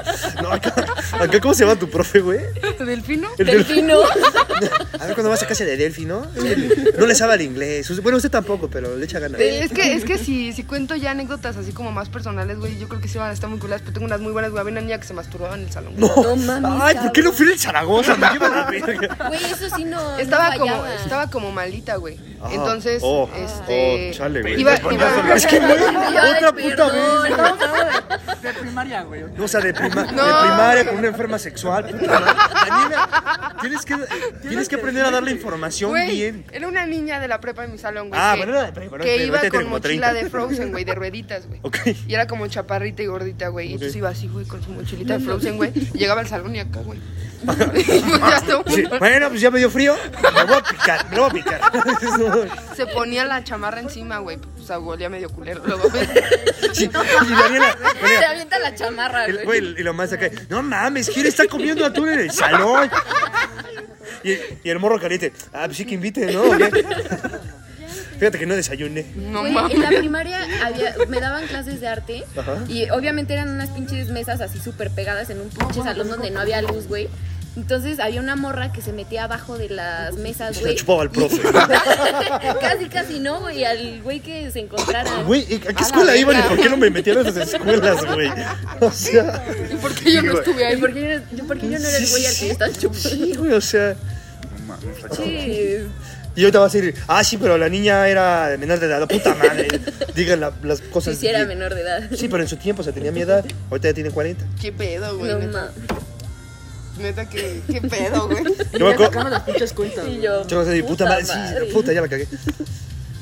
No, acá, acá, ¿cómo se llama tu profe, güey? ¿Delfino? El del- Delfino. A ver cuando vas a casa de Delphi, ¿no? Le sabe al inglés. Bueno, usted tampoco, pero le echa ganas. Es que, es que si, si cuento ya anécdotas así como más personales, güey, yo creo que sí van a estar muy culadas, pero tengo unas muy buenas, güey. Había una niña que se masturbaba en el salón. güey. No mames, Ay, ¿por qué no fui en el Zaragoza? Me llevan a la verga. Güey, eso sí no. Estaba no como, estaba como malita, güey. Ajá. Entonces, Oh, este. oh, chale, güey. Iba, iba- Es que, güey, otra puta vez. Perdón. Estamos hablando de, de primaria, güey. No, o sea, de, prima- No. de primaria con una enferma sexual. Puta madre. Daniela, tienes que, tienes que aprender a darle información Güey, bien. era una niña de la prepa en mi salón, güey. Ah, que, bueno, era de prepa, no que iba con mochila 30. de Frozen, güey, de rueditas, güey. Ok. Y era como chaparrita y gordita, güey. Y entonces iba así, güey, con su mochilita de Frozen, güey. Y llegaba al salón y acá, güey. Pues Sí, Bueno, pues ya me dio frío. Me voy a picar, me voy a picar. Se ponía la chamarra encima, güey. O sea, olía medio culero. Luego, Sí, y Daniela, Se avienta la chamarra, el- güey. güey, y lo más acá, no mames, ¿quién está comiendo atún en el salón? Y, y el morro caliente, ah, pues sí que invite, ¿no? ¿O qué? Fíjate que no desayuné. no Güey, mames. en la primaria había, me daban clases de arte Ajá. y obviamente eran unas pinches mesas así súper pegadas en un pinche salón donde no había luz, güey. Entonces había una morra que se metía abajo de las mesas, Se güey. la chupaba al profe. casi, casi no, güey, al güey que se encontrara. Güey, ¿a qué la escuela iban y por qué no me metieron a esas escuelas, güey? O sea, ¿Y por qué yo no estuve ahí? ¿Y por qué, yo, por qué yo no era el güey al que le estás chupando? sí, güey, o sea. No mames, Sí. Y ahorita vas a decir, ah, sí, pero la niña era menor de edad, puta madre. Digan la- las Sí, cosas. sí era bien. menor de edad. Sí, pero en su tiempo, o sea, tenía mi edad. Ahorita ya tiene 40. ¿Qué pedo, güey? No mames. Neta, ¿qué, qué pedo, güey? Yo me acuerdo- las pinches cuentas, Y yo. Yo vas a decir, puta, madre, sí, puta, ya la cagué.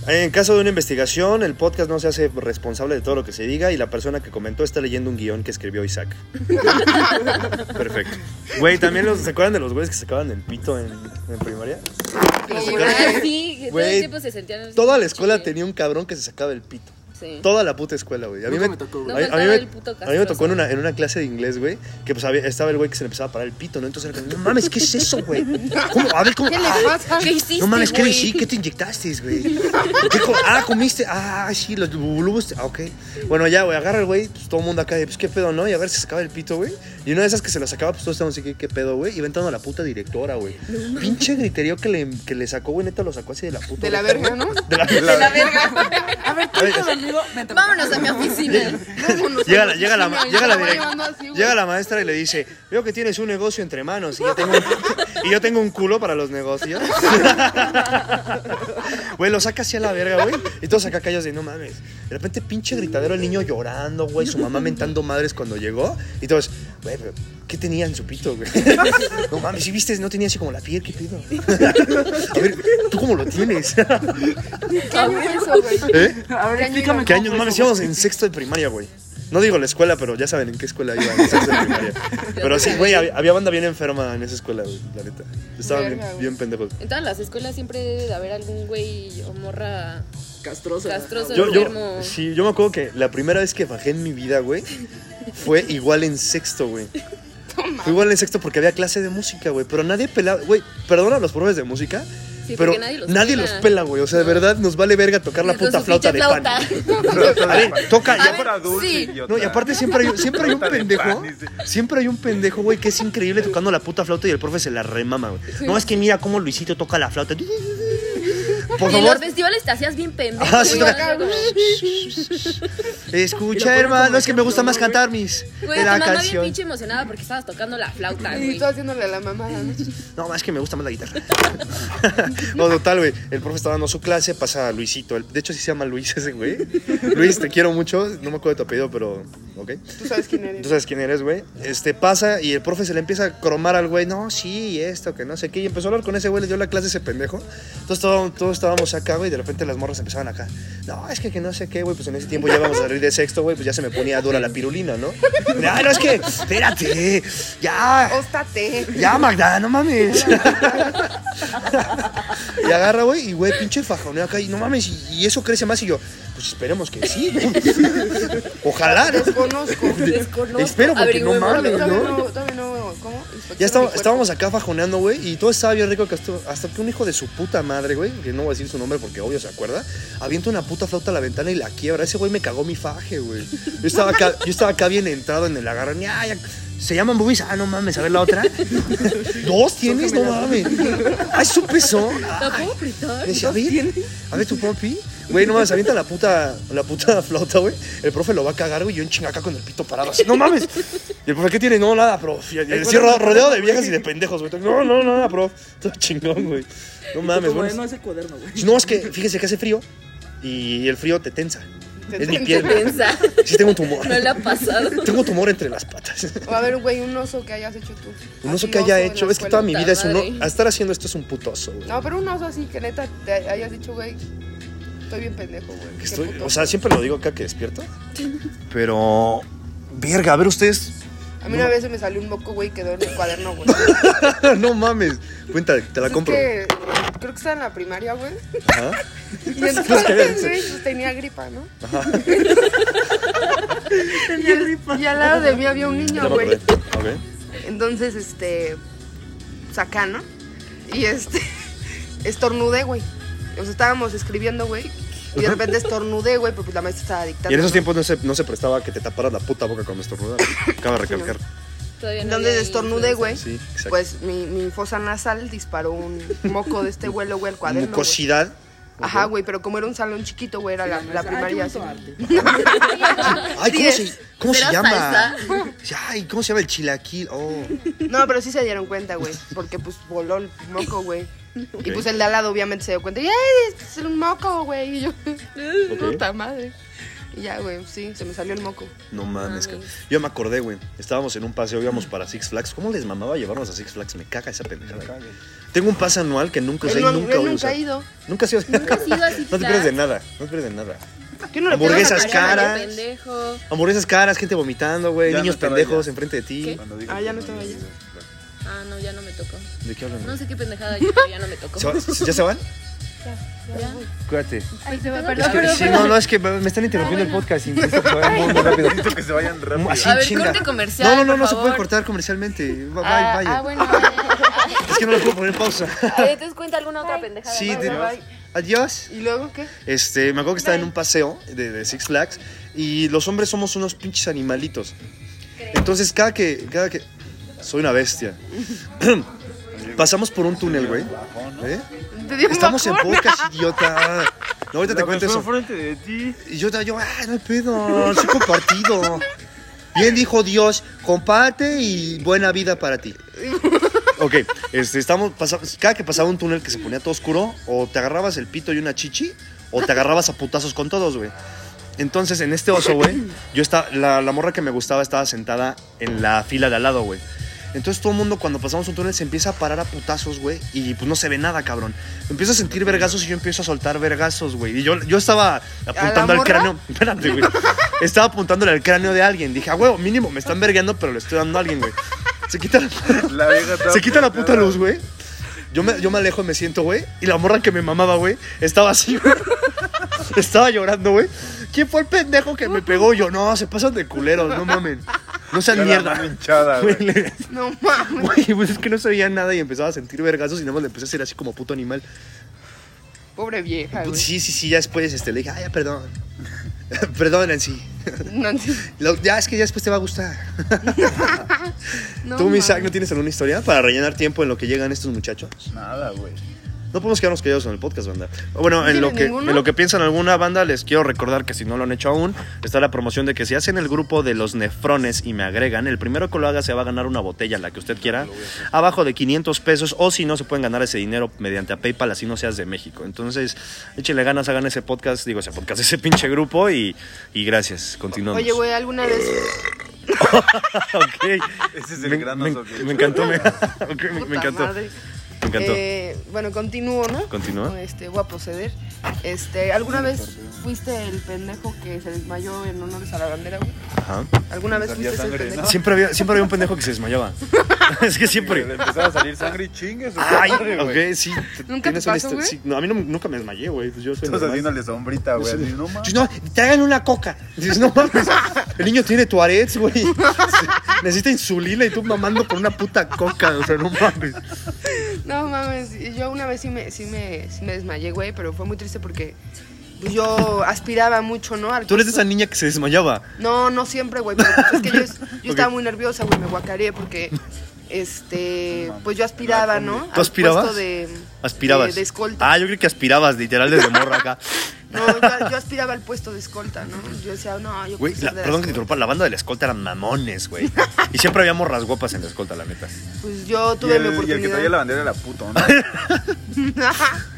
En caso de una investigación, el podcast no se hace responsable de todo lo que se diga y la persona que comentó está leyendo un guion que escribió Isaac. Perfecto. Güey, también los, ¿se acuerdan de los güeyes que sacaban el pito en, en primaria? Sí, Ah, güey. sí, que todo Güey, el tiempo se sentían. Toda la escuela tenía un cabrón que se sacaba el pito. Sí. Toda la puta escuela, güey. A mí me, me tocó, a güey. No a mí me- puto a mí me tocó en una, en una clase de inglés, güey, que pues había- estaba el güey que se le empezaba a parar el pito, ¿no? Entonces era como, no mames, ¿qué es eso, güey? ¿Cómo? A ver, ¿cómo? ¿Qué le pasa? ¿Qué hiciste? no mames, ¿qué güey? sí? ¿Qué te inyectaste, güey? ¿Qué co- ah, comiste. Ah, sí, los bulubos. Ah, ok. Bueno, ya, güey, agarra el güey, pues todo el mundo acá, pues qué pedo, ¿no? Y a ver si se sacaba el pito, güey. Y una de esas que se la sacaba, pues todos estábamos así, ¿qué, qué pedo, güey? Y entrando a la puta directora, güey. Pinche griterío que le, que le sacó, güey, neta lo sacó así de la puta. De la verga. ¿no? De la, De la verga. A ver, tú conmigo. Vámonos a mi oficina. Vámonos Llega a la, llega la, llega la llega la maestra y le dice, veo que tienes un negocio entre manos y yo tengo un, y yo tengo un culo para los negocios. Güey, lo saca así a la verga, güey. Y todos acá callados de no mames. De repente pinche gritadero el niño llorando, güey, su mamá mentando madres cuando llegó. Y todos, güey, pero ¿qué tenía en su pito, güey? No mames, si viste, no tenía así como la piel, ¿qué pido? A ver, ¿tú cómo lo tienes? ¿Qué año fue eso, güey? ¿Eh? A ver, explícame ¿Qué años? fue Mames, íbamos en sexto de primaria, güey. No digo la escuela, pero ya saben en qué escuela iba, en sexto de primaria. Pero sí, güey, había, había banda bien enferma en esa escuela, güey, la neta. Estaban bien, bien pendejos. En todas las escuelas siempre debe de haber algún güey o morra Castroso. Castroso. Yo, sí, yo me acuerdo que la primera vez que bajé en mi vida, güey, fue igual en sexto, güey. Fue igual en sexto porque había clase de música, güey. Pero nadie pelaba, güey, perdona a los profes de música. Sí, pero nadie los nadie pela. los pela, güey. O sea, de verdad nos vale verga tocar la puta flauta de pan. A ver, toca. A ya- ver, dulce, sí. idiota. No, y aparte siempre hay, siempre hay un pendejo. Siempre hay un pendejo, güey, que es increíble tocando la puta flauta y el profe se la remama, güey. No, es que mira cómo Luisito toca la flauta. Por y en favor, los festivales te hacías bien pendejo. Ajá, sí, escucha, hermano. Es que me gusta más cantar mis Güey, la mamá bien pinche emocionada porque estabas tocando la flauta, Y güey. tú haciéndole la mamada, ¿no? No, más que me gusta más la guitarra. no, total, güey. El profe está dando su clase, pasa Luisito. El- De hecho, sí se llama Luis ese, güey. Luis, te quiero mucho. No me acuerdo de tu apellido, pero. Ok. Tú sabes quién eres. Tú sabes quién eres, güey. Este pasa y el profe se le empieza a cromar al güey. No, sí, y esto, que no sé qué. Y empezó a hablar con ese güey, le dio la clase a ese pendejo. Entonces todos, todos estábamos acá, güey. De repente las morras empezaban acá. No, es que, que no sé qué, güey. Pues en ese tiempo ya vamos a salir de sexto, güey. Pues ya se me ponía dura la pirulina, ¿no? Ay, no, es que, espérate. Ya. Óstate. Ya, Magda, no mames. y agarra, güey, y güey, pinche fajoneo acá. Y no mames, y, y eso crece más. Y yo, pues esperemos que sí, ¿no? Ojalá, ¿no? Desconozco. Desconozco. Espero, porque no mames, Todavía ¿no? no, todavía no, ¿cómo? Ya estábamos acá fajoneando, güey, y todo estaba bien rico que hasta, hasta que un hijo de su puta madre, güey, que no voy a decir su nombre porque obvio se acuerda, avienta una puta flauta a la ventana y la quiebra. Ese güey me cagó mi faje, güey. Yo estaba acá, yo estaba acá bien entrado en el agarrón. Ya, ya, se llaman boobies. Ah, no mames, a ver la otra. ¿Dos tienes? No mames. Ay, su pezón. ¿La puedo apretar? A ver, a ver tu pompi. Güey, no mames, avienta la puta, la puta flauta, güey. El profe lo va a cagar, güey. Yo en chinga acá con el pito parado así. No mames. Y el profe, ¿qué tiene? No, nada, prof. Y el- cierro rodeado de viejas y de pendejos, güey. No, no, nada, prof. Todo chingón, güey. No mames, güey. no ese cuaderno, güey. No, es que fíjese que hace frío y el frío te tensa. Te es mi tensa. piel. Pensa. Sí, tengo un tumor. No le ha pasado. Tengo tumor entre las patas. O a ver, güey, un oso que hayas hecho tú. Un oso que haya hecho. Es que toda mi vida es un. A estar haciendo esto es un puto oso, güey. No, pero un oso así que neta te hayas dicho, güey, estoy bien pendejo, güey. Que estoy, o sea, siempre lo digo acá que despierto. Pero. Verga, a ver ustedes. A mí una vez se me salió un moco, güey, y quedó en el cuaderno, güey. no mames. Cuenta, te la Es compro. que creo que estaba en la primaria, güey. Ajá. Y entonces, güey, pues tenía gripa, ¿no? Tenía gripa. Y al lado de mí había un niño, güey. Entonces, este. Saca, ¿no? Y este. Estornudé, güey. O sea, estábamos escribiendo, güey. Y de repente estornudé, güey, porque la maestra estaba dictando. Y en esos ¿no? tiempos no se, no se prestaba que te taparas la puta boca cuando estornudabas. Cabe recalcar. Todavía no Entonces estornudé, güey. Sí, exacto. Pues mi, mi fosa nasal disparó un moco de este vuelo, güey, al cuaderno. Mucosidad. Ajá, güey, pero como era un salón chiquito, güey, era la, la primaria. así. Ay, ¿cómo se, cómo se ¿Será llama? salsa? Ay, ¿cómo se llama el chilaquil? Oh. No, pero sí se dieron cuenta, güey, porque pues voló el moco, güey. Y pues el de al lado obviamente se dio cuenta. Y, ¡ay, es un moco, güey! Y yo, puta madre. Y ya, güey, sí, se me salió el moco. No mames. Cabrón. Yo me acordé, güey. Estábamos en un paseo, íbamos para Six Flags. ¿Cómo les mamaba llevarnos a Six Flags? Me caga esa pendejada. Tengo un pase anual que nunca usé no- nunca él voy a nunca usar. ha ido. Nunca has ido. Nunca has ido a Six No te pierdes de nada. No te pierdes de nada. ¿Qué no le Hamburguesas caras. pendejo. Hamburguesas caras, gente vomitando, güey. No Niños pendejos ya. enfrente de ti. ¿Qué? Cuando digas Ah, ya no estaba allá. Ah, no, ya no me tocó. ¿De qué hablan? No sé qué pendejada yo, pero ya no me tocó. ¿Se va- ¿Ya se van? Ya. Cuídate. Ay, se va, Es perdón, que- perdón, sí, perdón. no, no, es que me están interrumpiendo el podcast. y necesito que vayan muy, muy rápido. Necesito que se vayan rápido. Así A ver, chinga. corte comercial, No, no, no, por no se puede cortar comercialmente. Va- Ah, Vaya, vaya. ah, bueno. vaya. Es que no lo puedo poner en pausa. Ver, Entonces cuenta alguna otra pendejada. Sí, Bye, de-. Adiós. ¿Y luego qué? Este, me acuerdo que estaba en un paseo de, de Six Flags y los hombres somos unos pinches animalitos. Entonces, cada que, cada que, soy una bestia. Pasamos por un túnel, güey. ¿Eh? Un Estamos en podcast, idiota. No, ahorita te cuento eso. frente de ti. Y yo, yo, ah, no hay pedo, soy compartido. Bien dijo Dios, comparte y buena vida para ti. Ok, este, estamos, pasamos, cada que pasaba un túnel que se ponía todo oscuro, o te agarrabas el pito y una chichi, o te agarrabas a putazos con todos, güey. Entonces, en este oso, güey, yo estaba, la, la morra que me gustaba estaba sentada en la fila de al lado, güey. Entonces todo el mundo cuando pasamos un túnel se empieza a parar a putazos, güey, y pues no se ve nada, cabrón. Empiezo a sentir vergazos y yo empiezo a soltar vergazos, güey. Y yo, yo estaba apuntando al cráneo. Espérate, güey. Estaba apuntándole al cráneo de alguien. Dije, a huevo, mínimo, me están vergueando, pero le estoy dando a alguien, güey. Se quita la, se quita la puta luz, güey. Yo me, yo me alejo, me siento, güey. Y la morra que me mamaba, güey, estaba así, güey. Estaba llorando, güey. ¿Quién fue el pendejo que me pegó? Yo, no, se pasan de culeros, no mamen. No sean mierda. hinchada, Güey, güey. le- No mames. güey, pues es que no sabía nada y empezaba a sentir vergazos y nada más le empecé a hacer así como puto animal. Pobre vieja, güey. Sí, sí, sí, ya después este, le dije, ay, ya, perdón. perdón, Nancy. Nancy. Lo- ya, es que ya después te va a gustar. No, ¿Tú, mi mames. Isaac, no tienes alguna historia para rellenar tiempo en lo que llegan estos muchachos? Nada, güey. No podemos quedarnos callados en el podcast, banda. Bueno, en ¿No lo, que, en lo que piensan alguna banda, les quiero recordar que si no lo han hecho aún, está la promoción de que si hacen el grupo de los nefrones y me agregan, el primero que lo haga se va a ganar una botella, la que usted quiera, abajo de 500 pesos, o si no, se pueden ganar ese dinero mediante a PayPal, así no seas de México. Entonces, échenle ganas, hagan ese podcast, digo, ese podcast, ese pinche grupo y, y gracias. Continuamos. Oye, güey, ¿alguna vez Ok. Ese es el me, gran me- me encantó, me, me- encantó. madre. Me encantó. Eh, bueno, continúo, ¿no? Continúa. Este, voy a proceder. Este, ¿alguna vez fuiste el pendejo que se desmayó en honores a la bandera, güey? Ajá. ¿Alguna vez fuiste ese sangre, pendejo? ¿no? Siempre había, siempre había un pendejo que se desmayaba. es que Le siempre. empezaba a salir sangre y chingue su Ay, madre, güey. ok, sí. ¿Nunca te pasó, güey? sí, no, a mí no- nunca me desmayé, güey. Pues yo soy normal. haciéndole sombrita, güey. así, No mames. No, traigan una coca. Dices, no mames. El niño tiene Tourette's, güey. Necesita insulina y tú mamando con una puta coca. O sea, no mames. No mames, yo una vez sí me, sí me, sí me desmayé, güey, pero fue muy triste porque pues, yo aspiraba mucho, ¿no? Al Tú eres esa niña que se desmayaba. No, no siempre, güey, pero pues, es que yo, estaba muy nerviosa, güey, me guacaré porque, este, pues yo aspiraba, ¿no? ¿Tú aspirabas? puesto de, Aspirabas. De, de escolta. Ah, yo creo que aspirabas, literal, desde morra acá. No, yo, yo aspiraba al puesto de escolta, ¿no? Yo decía, no, yo Güey, la- de perdón que te interrumpa, la banda de la escolta eran mamones, güey. Y siempre había morras guapas en la escolta, la neta. Pues yo Y tuve el, mi y el que oportunidad. traía la bandera era puto, ¿no?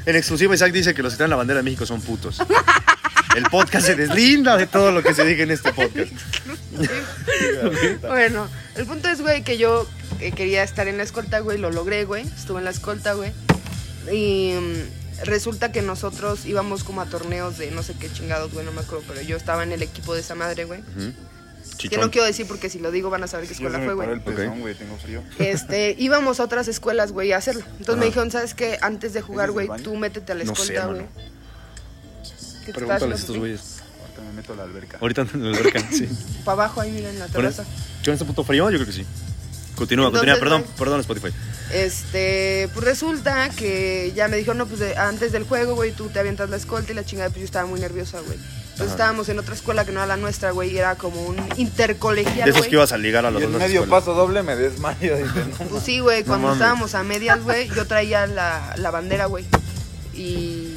En exclusiva, Isaac dice que los que traen la bandera de México son putos. El podcast se deslinda de todo lo que se diga en este podcast. Bueno, el punto es, güey, que yo eh, quería estar en la escolta, güey, lo logré, güey. Estuve en la escolta, güey. Y mm, resulta que nosotros íbamos como a torneos de no sé qué chingados, güey, no me acuerdo, pero yo estaba en el equipo de esa madre, güey. Que Chichón. no quiero decir porque si lo digo van a saber qué escuela fue, güey. el Ok. pezón, güey. Tengo frío. Este, íbamos a otras escuelas, güey, a hacerlo. Entonces me dijeron, ¿sabes qué? Antes de jugar, ¿Ese es güey, tú métete a la No escolta, güey. ¿Qué te estás Pregúntales a estos güeyes. Ahorita me meto a la alberca. Ahorita en la alberca, sí. Pa' abajo ahí, mira, en la ¿Con terraza. ¿Con este puto frío? Yo creo que sí. Continúa, continúa. Perdón, perdón, Spotify. Este, pues resulta que ya me dijo, no, pues de- antes del juego, güey, tú te avientas la escolta y la chingada, pues yo estaba muy nerviosa, güey. Entonces Ajá. estábamos en otra escuela que no era la nuestra, güey, y era como un intercolegial, De esos güey. que ibas a ligar a los Y medio escuelas. paso doble me desmayo. Dice, no, Pues sí, güey, cuando estábamos a medias, güey, yo traía la, la bandera, güey. Y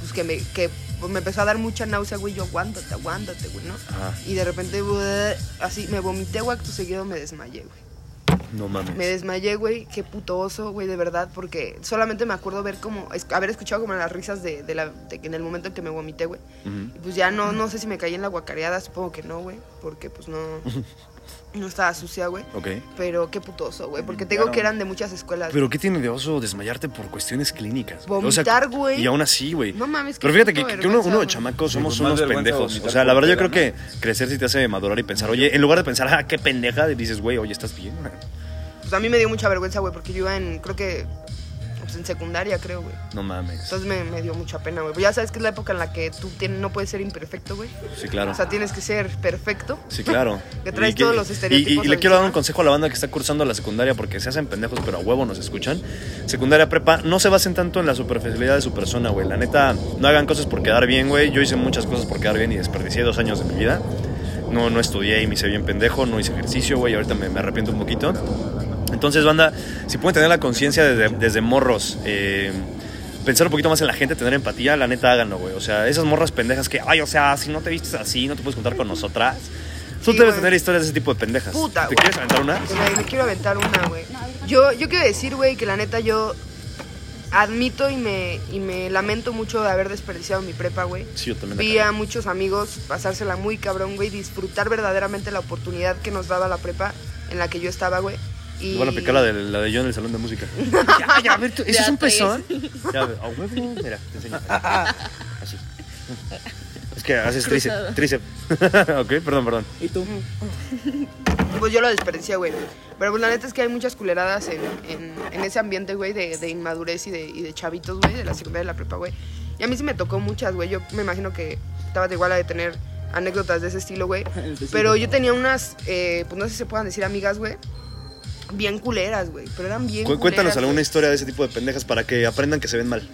pues que me, que me empezó a dar mucha náusea, güey, yo aguántate, aguántate, güey, ¿no? Ajá. Y de repente, güey, así, me vomité, güey, acto seguido me desmayé, güey. No mames. Me desmayé, güey, qué puto oso, güey, de verdad, porque solamente me acuerdo ver como, es- haber escuchado como las risas de, de la, de que en el momento en que me vomité, güey. Y pues ya no, no sé si me caí en la guacareada, supongo que no, güey, porque pues no, no estaba sucia, güey. Ok. Pero qué puto oso, güey, porque te digo que eran de muchas escuelas. Pero ¿qué tiene de oso desmayarte por cuestiones clínicas? güey? Vomitar, güey. Y aún así, güey. No mames, Pero fíjate que, que uno, uno de chamacos Sí, somos pues, unos pendejos. O sea, la verdad yo creo que crecer sí te hace madurar y pensar, oye, en lugar de pensar, ah, qué pendeja, dices, güey, oye, ¿estás bien? Pues a mí me dio mucha vergüenza, güey, porque yo iba en, creo que, pues en secundaria, creo, güey. No mames. Entonces me, me dio mucha pena, güey. Pues ya sabes que es la época en la que tú tienes, no puedes ser imperfecto, güey. Sí, claro. O sea, tienes que ser perfecto. Sí, claro. Que traes Y todos los estereotipos Y, y le quiero dar un consejo a la banda que está cursando la secundaria porque se hacen pendejos, pero a huevo nos escuchan. Secundaria prepa, no se basen tanto en la superficialidad de su persona, güey. La neta, no hagan cosas por quedar bien, güey. Yo hice muchas cosas por quedar bien y desperdicié dos años de mi vida. No, no estudié y me hice bien pendejo, no hice ejercicio, güey. Ahorita me, me arrepiento un poquito. Entonces, banda, si pueden tener la conciencia desde, desde morros, eh, pensar un poquito más en la gente, tener empatía, la neta háganlo, güey. O sea, esas morras pendejas que, ay, o sea, si no te vistes así, no te puedes juntar con nosotras. Tú Sí, debes tener historias de ese tipo de pendejas. Puta, ¿Te quieres aventar una? Me quiero aventar una, güey. Yo, yo quiero decir, güey, que la neta yo admito y me, y me lamento mucho de haber desperdiciado mi prepa, güey. Sí, yo también. Vi a muchos amigos pasársela muy cabrón, güey, disfrutar verdaderamente la oportunidad que nos daba la prepa en la que yo estaba, güey. Y... Te van a picar la de, la de yo en el salón de música. ya, ya, a ver, tú- ¿eso Ya es un pezón? Ya, a huevo, mira, te enseño. Así. Es que haces tríceps. tríceps. ok, perdón, perdón. ¿Y tú? Pues yo lo desperdicié, güey. Pero pues la neta es que hay muchas culeradas en, en, en ese ambiente, güey, de, de inmadurez y de, y de chavitos, güey, de la secundaria de la prepa, güey. Y a mí sí me tocó muchas, güey. Yo me imagino que estabas igual a de tener anécdotas de ese estilo, güey. Pero yo tenía unas, eh, pues no sé si se puedan decir amigas, güey. Bien culeras, güey. Pero eran bien Cu- culeras. Cuéntanos alguna historia de ese tipo de pendejas para que aprendan que se ven mal.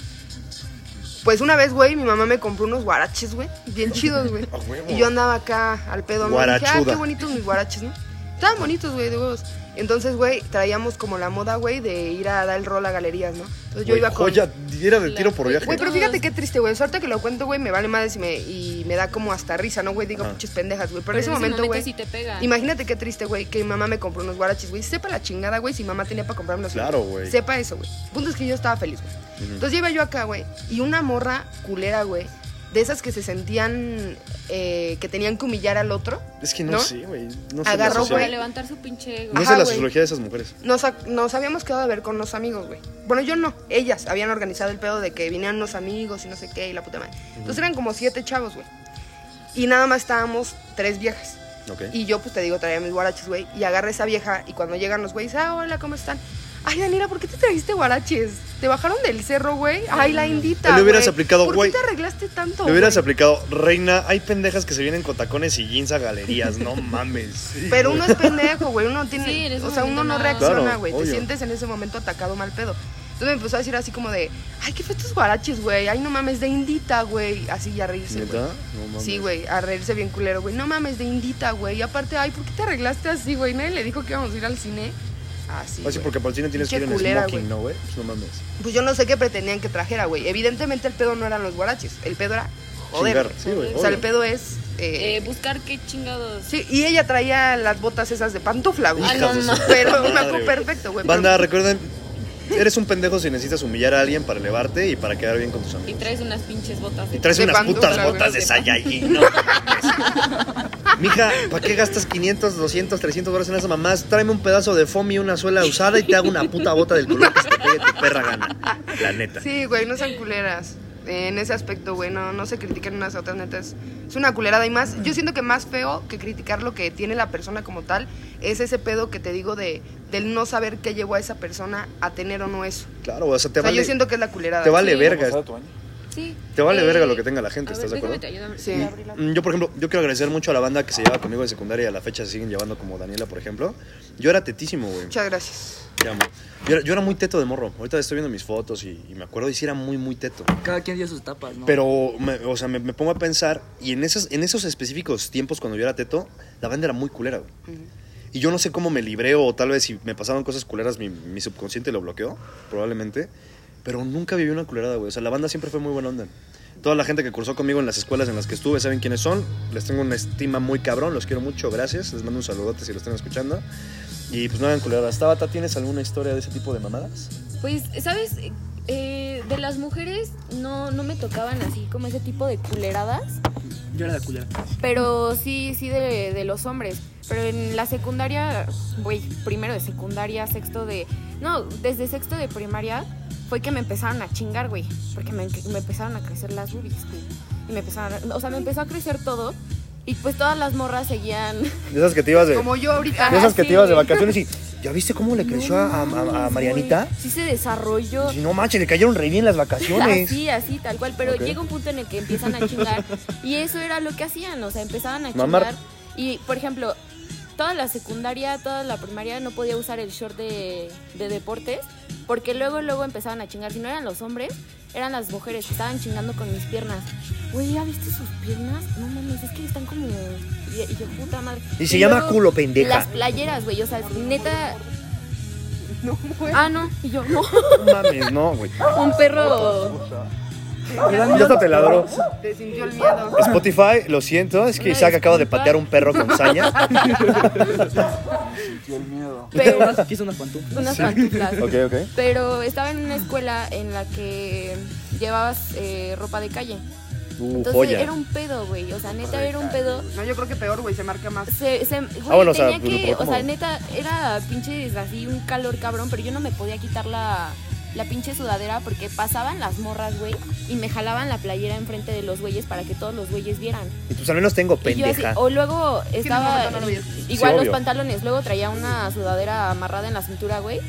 Pues una vez, güey, mi mamá me compró unos guaraches, güey. Bien chidos, güey. Y yo andaba acá al pedo. Y Dije, ah, qué bonitos mis guaraches, ¿no? Estaban bonitos, güey, de huevos. Entonces, güey, traíamos como la moda, güey, de ir a dar el rol a galerías, ¿no? Entonces yo Güey, iba con... joya, era de tiro por viaje. Güey, pero fíjate qué triste, güey. Suerte que lo cuento, güey, me vale madres y me, y me da como hasta risa, ¿no, güey? Digo, Ajá. pinches pendejas, güey. Pero en ese momento, güey... sí te pega. Imagínate qué triste, güey, que mi mamá me compró unos guaraches, güey. Sepa la chingada, güey, si mamá tenía para comprarme unos. Claro, güey. Sepa eso, güey. Punto es que yo estaba feliz, güey. Entonces iba yo acá, güey, y una morra culera, güey, de esas que se sentían eh, que tenían que humillar al otro. Es que no, ¿No? sé, güey. No sé Agarró, güey. levantar su pinche. No Ajá, sé la sociología de esas mujeres. Nos, nos habíamos quedado a ver con unos amigos, güey. Bueno, yo no, ellas habían organizado el pedo de que vinieran unos amigos y no sé qué, y la puta madre. Entonces eran como siete chavos, güey. Y nada más estábamos tres viejas. Ok. Y yo, pues te digo, traía mis guaraches, güey. Y agarré esa vieja. Y cuando llegan los güeyes, ah, hola, ¿cómo están? Ay, Daniela, ¿por qué te trajiste guaraches? ¿Te bajaron del cerro, güey? Ay, la indita. Le hubieras güey. aplicado, ¿Por güey. qué te arreglaste tanto? Le hubieras güey? aplicado, reina, hay pendejas que se vienen con tacones y jeans a galerías, no mames. Sí, Pero güey. uno es pendejo, güey. Uno tiene. Sí, o sea, uno no reacciona, Claro, güey. Te sientes en ese momento atacado mal pedo. Entonces me empezó a decir así como de, ay, ¿qué fue tus guaraches, güey? Ay, no mames, de indita, güey. Así ya a reírse, ¿Neta? güey. No mames. Sí, güey, a reírse bien culero, güey. No mames, de indita, güey. Y aparte, ay, ¿por qué te arreglaste así, güey? Nadie le dijo que íbamos a ir al cine. Así. Así porque para el cine tienes que ir en culera, smoking, güey. ¿no, güey? Pues no mames. Pues yo no sé qué pretendían que trajera, güey. Evidentemente el pedo no eran los guaraches. El pedo era joder. Sí, güey, O sea, el pedo es. eh, Eh, buscar qué chingados. Sí, y ella traía las botas esas de pantufla, güey. Ah, no. Pero me acuerdo perfecto, güey. Banda, pero- recuerden, eres un pendejo si necesitas humillar a alguien para elevarte y para quedar bien con tus Y amigos. traes unas pinches botas. Y traes De unas putas botas de de Saiyajin, no. Mija, ¿para qué gastas 500, 200, 300 dólares en esas mamás? Tráeme un pedazo de foam y una suela usada y te hago una puta bota del color que se te pegue tu perra gana. La neta. Sí, güey, no sean culeras. En ese aspecto, güey, no, no se critiquen unas a otras netas. Es una culerada y más. Yo siento que más feo que criticar lo que tiene la persona como tal es ese pedo que te digo de del no saber qué llevó a esa persona a tener o no eso. Claro, o sea, te o sea, vale, yo siento que es la culerada. te vale Sí. verga. Sí. Te vale Eh, verga lo que tenga la gente, a ¿estás ver, de acuerdo? Sí. Mm, Yo, por ejemplo, yo quiero agradecer mucho a la banda que se lleva conmigo de secundaria y a la fecha se siguen llevando como Daniela, por ejemplo. Yo era tetísimo, güey. Muchas gracias. Te amo. Yo era, yo era muy teto de morro. Ahorita estoy viendo mis fotos y, y me acuerdo y sí era muy, muy teto. Cada quien dio sus etapas, ¿no? Pero, me- o sea, me, me pongo a pensar y en esos, en esos específicos tiempos cuando yo era teto, la banda era muy culera, güey. Y yo no sé cómo me libré o tal vez si me pasaron cosas culeras, mi, mi subconsciente lo bloqueó, probablemente. Pero nunca viví una culerada, güey. O sea, la banda siempre fue muy buena onda. Toda la gente que cursó conmigo en las escuelas en las que estuve saben quiénes son. Les tengo una estima muy cabrón, los quiero mucho, gracias. Les mando un saludote si lo están escuchando. Y pues no hagan culeradas. Tabata, ¿tienes alguna historia de ese tipo de mamadas? Pues, ¿sabes? Eh, de las mujeres no, no me tocaban así como ese tipo de culeradas. Yo era la culera. Pero sí, sí de, de los hombres. Pero en la secundaria, güey, primero de secundaria, sexto de... No, desde sexto de primaria fue que me empezaron a chingar, güey. Porque me, me empezaron a crecer las boobies, güey. Y me empezaron a- O sea, me empezó a crecer todo. Y pues todas las morras seguían... De esas que te ibas de, Como yo ahorita. de esas que sí, te ibas de güey. vacaciones y... ¿Ya viste cómo le creció a, a- a- a No, Marianita? güey, Sí se desarrolló. Si no manches, le cayeron re bien las vacaciones. Así, así, tal cual. Pero llega un punto en el que empiezan a chingar. y eso era lo que hacían. O sea, empezaban a chingar. Y, por ejemplo, toda la secundaria, toda la primaria no podía usar el short de, de deportes. Porque luego, luego empezaban a chingar. Si no eran los hombres, eran las mujeres que estaban chingando con mis piernas. Güey, ¿ya viste sus piernas? No mames, es que están como. Y, y yo, puta madre. Y se llama luego, culo, pendeja. Las playeras, güey. O sea, neta. Ah, no. Y yo, no. No mames, no, güey. Un perro. Ya hasta te ladró. Te sintió el miedo. Spotify, lo siento, es que Isaac acaba de patear un perro con saña. Sintió el miedo. Pero, Aquí son unas pantuflas. unas pantuflas. ok, ok. Pero estaba en una escuela en la que llevabas eh, ropa de calle. Uh, Entonces joya. era un pedo, güey. O sea, neta era un pedo. No, yo creo que peor, güey, se marca más. Se, se, güey, Ah, bueno, o sea, tenía pero- que, o sea, neta, era pinche así un calor cabrón, pero yo no me podía quitar la, la pinche sudadera porque pasaban las morras, güey, y me jalaban la playera enfrente de los güeyes para que todos los güeyes vieran. Y pues al menos tengo Y yo así, pendeja. o luego estaba no igual Sí, los pantalones, luego traía una sudadera amarrada en la cintura, güey.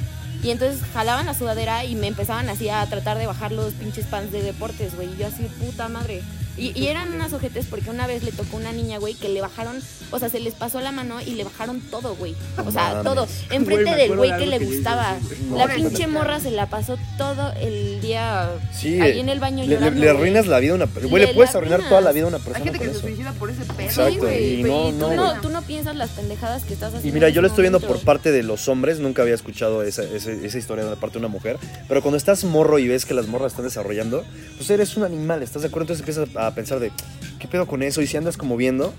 Y entonces jalaban la sudadera y me empezaban así a tratar de bajar los pinches pants de deportes, güey. Y yo así, puta madre. Y, y eran unas ojetes porque una vez le tocó a una niña, güey, que le bajaron, o sea, se les pasó la mano y le bajaron todo, güey. O sea, Mames. todo. Enfrente Güey, del güey de que le que dices, gustaba. La pinche morra se la pasó todo el día Sí, ahí en el baño le, le- llorando. le güey. arruinas la vida a una persona. Güey, le Le puedes arruinar toda la vida a una Hay persona gente con que se suicida por ese pedo. Exacto, güey, y no, tú no, no, güey. tú no piensas las pendejadas que estás haciendo. Y mira, yo lo estoy viendo por parte de los hombres, nunca había escuchado esa, ese- esa historia de parte de una mujer, pero cuando estás morro y ves que las morras están desarrollando, pues eres un animal, ¿estás de acuerdo? Entonces empiezas a pensar de, ¿qué pedo con eso? Y si andas como viendo,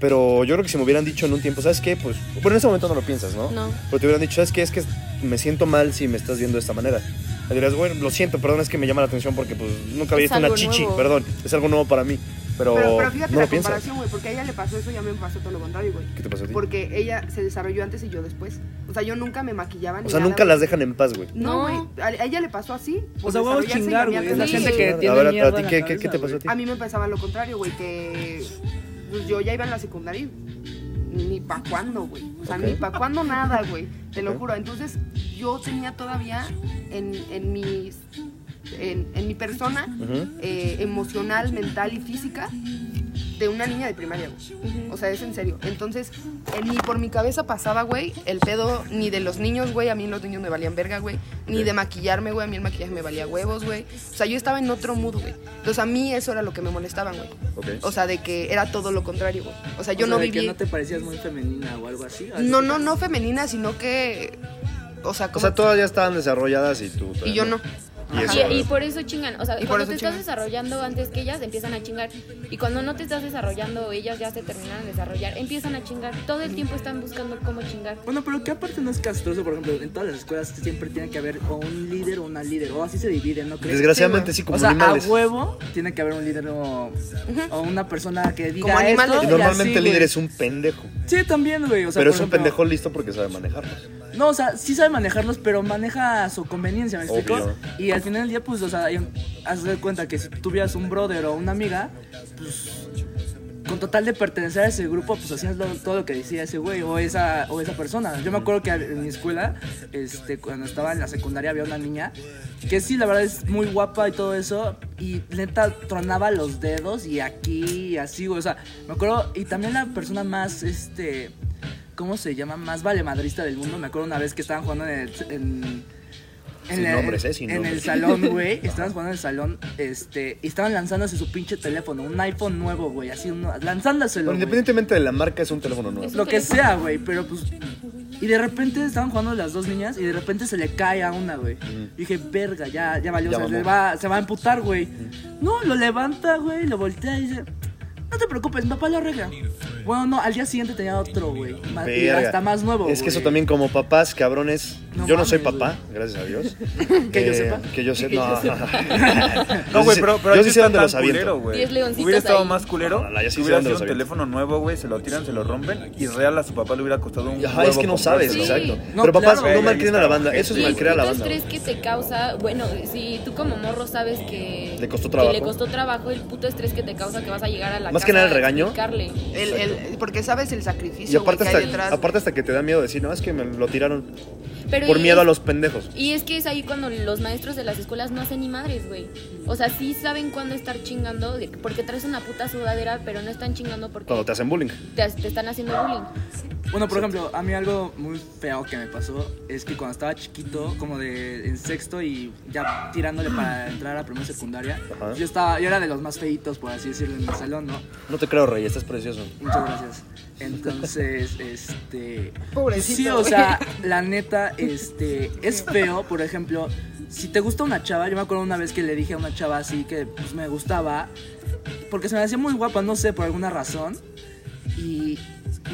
pero yo creo que si me hubieran dicho en un tiempo, ¿sabes qué? Pues, bueno, en ese momento no lo piensas, ¿no? No. Pero te hubieran dicho, ¿sabes qué? Es que me siento mal si me estás viendo de esta manera. Y dirás, bueno, lo siento, perdón, es que me llama la atención porque pues nunca había visto una chichi, perdón, es algo nuevo para mí. Pero, Pero, pero fíjate no la comparación, güey, porque a ella le pasó eso y a mí me pasó todo lo contrario, güey. ¿Qué te pasó a ti? Porque ella se desarrolló antes y yo después. O sea, yo nunca me maquillaba ni O sea, nada, nunca las dejan en paz, güey. No, güey. A a ella le pasó así. O por sea, chingar, a mí güey. Es la gente que A tiene ver, a- mierda a ti, ¿qué- qué- cabeza, qué te pasó a ti? A mí me pasaba lo contrario, güey, que pues, yo ya iba en la secundaria y ni pa' cuándo, güey. O sea, ni pa' cuándo nada, güey. Te lo juro. Entonces, yo tenía todavía en, en mis... En, en mi persona eh, emocional, mental y física de una niña de primaria, güey. O sea, es en serio. Entonces, eh, ni por mi cabeza pasaba, güey, el pedo ni de los niños, güey. A mí los niños me valían verga, güey. Ni de maquillarme, güey. A mí el maquillaje me valía huevos, güey. O sea, yo estaba en otro mood, güey. Entonces, a mí eso era lo que me molestaban, güey. O sea, de que era todo lo contrario, güey. O sea, yo O sea, no de viví... que no te parecías muy femenina o algo así. No, no, no femenina, sino que... O sea, O como... sea, todas ya estaban desarrolladas y tú. y yo no. Y eso, Y, y por eso chingan, o sea, Y cuando te chingan. estás desarrollando antes que ellas, empiezan a chingar. Y cuando no te estás desarrollando, ellas ya se terminan de desarrollar, empiezan a chingar. Todo el tiempo están buscando cómo chingar. Bueno, pero que aparte no es castroso, por ejemplo, en todas las escuelas siempre tiene que haber o un líder o una líder, o así se dividen, ¿no crees? Desgraciadamente Sí, sí, O como sea, animales. a huevo tiene que haber un líder o, o una persona que diga Como animales. esto Y normalmente así, el líder es un pendejo. Sí, también, güey. O sea, pero es un ejemplo, pendejo listo porque sabe manejarlos. No, o sea, sí sabe manejarlos, pero maneja a su conveniencia, ¿me explico? Y al final del día, pues, o sea, haz de cuenta que si tuvieras un brother o una amiga, pues, con total de pertenecer a ese grupo, pues hacías todo lo que decía ese güey o esa, o esa persona. Yo me acuerdo que en mi escuela, este, cuando estaba en la secundaria, había una niña que sí, la verdad es muy guapa y todo eso, y neta tronaba los dedos y aquí y así, güey. O sea, me acuerdo, y también la persona más, este, ¿cómo se llama? Más valemadrista del mundo. Me acuerdo una vez que estaban jugando en el. Sin el- nombres, ¿eh? Sin en el nombres. salón, güey. Estaban jugando en el salón, este, y estaban lanzándose su pinche teléfono, un iPhone nuevo, güey, así, uno, lanzándoselo. Bueno, independientemente de la marca, es un teléfono nuevo. Lo que sea, güey, pero pues. Y de repente estaban jugando las dos niñas y de repente se le cae a una, güey. Dije, verga, ya, ya valió, Ya o sea, le va, se va a emputar, güey. No, lo levanta, güey, lo voltea y dice, no te preocupes, mi papá lo arregla. Bueno, no, al día siguiente tenía otro, güey. Y hasta más nuevo. Es que eso también como papás, cabrones. No yo no soy papá, gracias a Dios. Que yo Eh, sepa. Que yo sepa. No, No, güey, pero, pero yo sí sé dónde los aviento. Hubiera estado ahí. más culero No, no, si hubiera sido un aviento. teléfono nuevo, güey, se lo tiran, se lo rompen y real a su papá le hubiera costado un Ajá, es que no sabes, exacto. No, Pero papás, claro, no malcrien a la banda. Eso es ¿Y malcriar a la banda. crees que te causa, bueno, si tú como morro sabes que Le costó que trabajo. le costó trabajo, el puto estrés que te causa que vas a llegar a la Más casa que nada el regaño. El, el- porque sabes el sacrificio Y aparte güey, que hay hasta, aparte hasta que te da miedo decir, no, es que me lo tiraron Pero por y miedo a los pendejos. Y es que es ahí cuando los maestros de las escuelas no hacen ni madres, güey. O sea, sí saben cuándo estar chingando, porque traes una puta sudadera, pero no están chingando porque Cuando te hacen bullying. te, te están haciendo bullying. Bueno, por ejemplo, a mí algo muy feo que me pasó es que cuando estaba chiquito, como de en sexto y ya tirándole para entrar a primera secundaria, Ajá. yo estaba, yo era de los más feitos, por así decirlo, en mi salón, ¿no? No te creo, Rey, estás precioso. Muchas gracias. Entonces, este. Pobrecito, Sí, o sea, la neta, este. Es feo, por ejemplo. Si te gusta una chava, yo me acuerdo una vez que le dije a una chava así que pues, me gustaba. Porque se me hacía muy guapa, no sé, por alguna razón. Y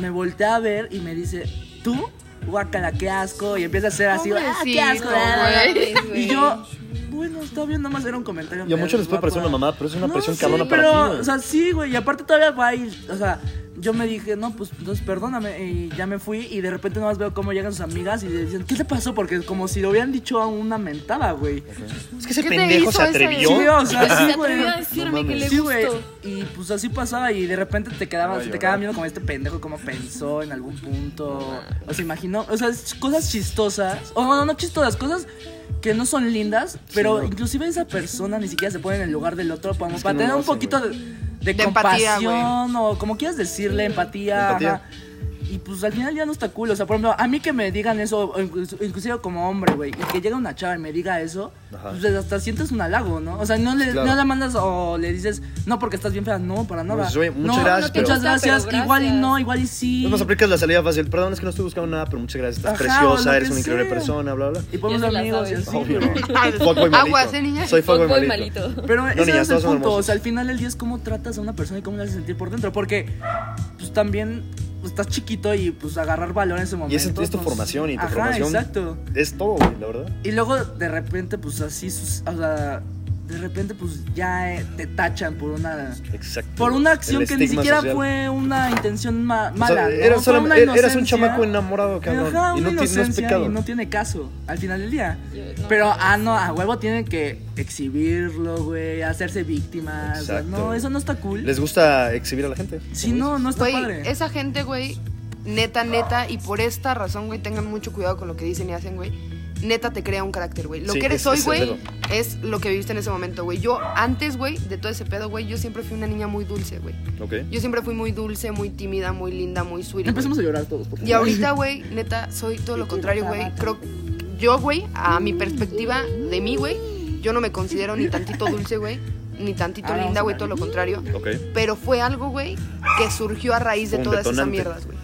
me volteé a ver y me dice, ¿tú? Guácala, qué asco. Y empieza a hacer así, ¡ah, qué asco! Güey. Y yo, bueno, está bien, nomás era un comentario. Y a muchos les puede parecer una mamá, pero es una No, presión sí, cabrona para pero, ti. güey. O sea, sí, güey. Y aparte todavía va a ir. O sea, yo me dije, no, pues entonces perdóname. Y ya me fui. Y de repente nomás veo cómo llegan sus amigas y le dicen, ¿qué te pasó? Porque como si lo hubieran dicho a una mentada, güey. Es que ese ¿Qué te pendejo hizo se atrevió. Sí, o sea, Se sí, güey. atrevió a decirme No que le mames. Sí, güey. Y pues así pasaba y de repente te quedaba, a se te quedaba viendo como este pendejo, como pensó en algún punto. O se imaginó, o sea, es cosas chistosas. O no, no chistosas, cosas que no son lindas, pero no. inclusive esa persona ni siquiera se pone en el lugar del otro como para no tener un poquito de, de De empatía, compasión o como quieras decirle, empatía. Empatía. ajá. Y pues al final ya no está cool. O sea, por ejemplo, a mí que me digan eso, inclusive como hombre, güey, y que llega una chava y me diga eso, Ajá. pues hasta sientes un halago, ¿no? O sea, no le, Claro. no la mandas o le dices, no, porque estás bien fea, no, para nada. Pues, oye, muchas No, gracias, muchas pero- gracias, pero igual y gracias. no, igual y sí. No nos aplicas la salida fácil. Perdón, es que no estoy buscando nada, pero muchas gracias. Estás Ajá, preciosa, eres una increíble sea. persona, bla, bla. Y podemos ser amigos y sabes. así. Obvio. pero- Fuckboy malito. Aguas, ¿eh, niña? Soy fuckboy malito. malito. Pero ese niñas, es el punto, hermosos. o sea, al final del día es cómo tratas a una persona y cómo la haces sentir por dentro, porque pues también pues, estás chiquito y pues agarrar valor en ese momento. Y es, es tu pues, formación y tu ajá, formación. exacto. Es todo, güey, la verdad. Y luego de repente pues así, o sea, de repente pues ya eh, te tachan por una Exacto. por una acción El que ni siquiera social. fue una intención ma- O sea, mala, Fue solamente- una eras un inocencia. chamaco enamorado, cabrón. Ajá, y no, no es inocencia pecado. y no tiene caso al final del día. Pero, no, ah, no, a huevo tienen que exhibirlo, güey, hacerse víctimas. o sea, Exacto, no, eso no está cool. Les gusta exhibir a la gente. Sí, no, no está Güey, padre. esa gente, güey, neta, neta, y por esta razón, güey, tengan mucho cuidado con lo que dicen y hacen, güey. Neta te crea un carácter, güey. Lo Sí, que eres es- hoy, güey, es lo que viviste en ese momento, güey. Yo antes, güey, de todo ese pedo, güey, yo siempre fui una niña muy dulce, güey. Ok. Yo siempre fui muy dulce, muy tímida, muy linda, muy sweet. Empezamos a llorar todos, por favor. Y ahorita, güey, neta, soy todo lo contrario, güey. Creo yo, güey, a mi perspectiva de mí, güey, yo no me considero ni tantito dulce, güey, ni tantito Ah, linda, güey, todo lo contrario. Ok. Pero fue algo, güey, que surgió a raíz de Un todas esas mierdas, güey.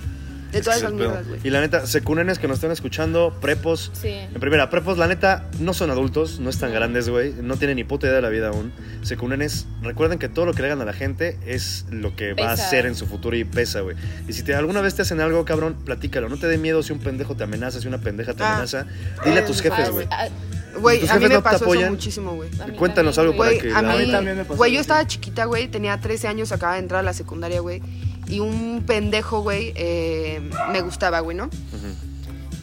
De todas es esas pedo. mierdas, güey. Y la neta, secunenes que nos están escuchando, prepos. Sí. En primera, prepos, la neta, no son adultos, no están grandes, güey. No tienen ni puta idea de la vida aún. Secunenes, recuerden que todo lo que le hagan a la gente es lo que va a hacer en su futuro y pesa, güey. Y si te, alguna vez te hacen algo, cabrón, platícalo. No te dé miedo si un pendejo te amenaza, si una pendeja te Ah. amenaza. Dile a tus Ah, jefes, Ah, güey. Güey, ¿Tus a mí jefes me no te pasó eso apoyan? muchísimo, güey. Cuéntanos también, algo para que a mí, A mí también me pasó güey, yo estaba chiquita, güey, tenía 13 años, acababa de entrar a la secundaria, güey. Y un pendejo, güey, eh, me gustaba, güey, ¿no?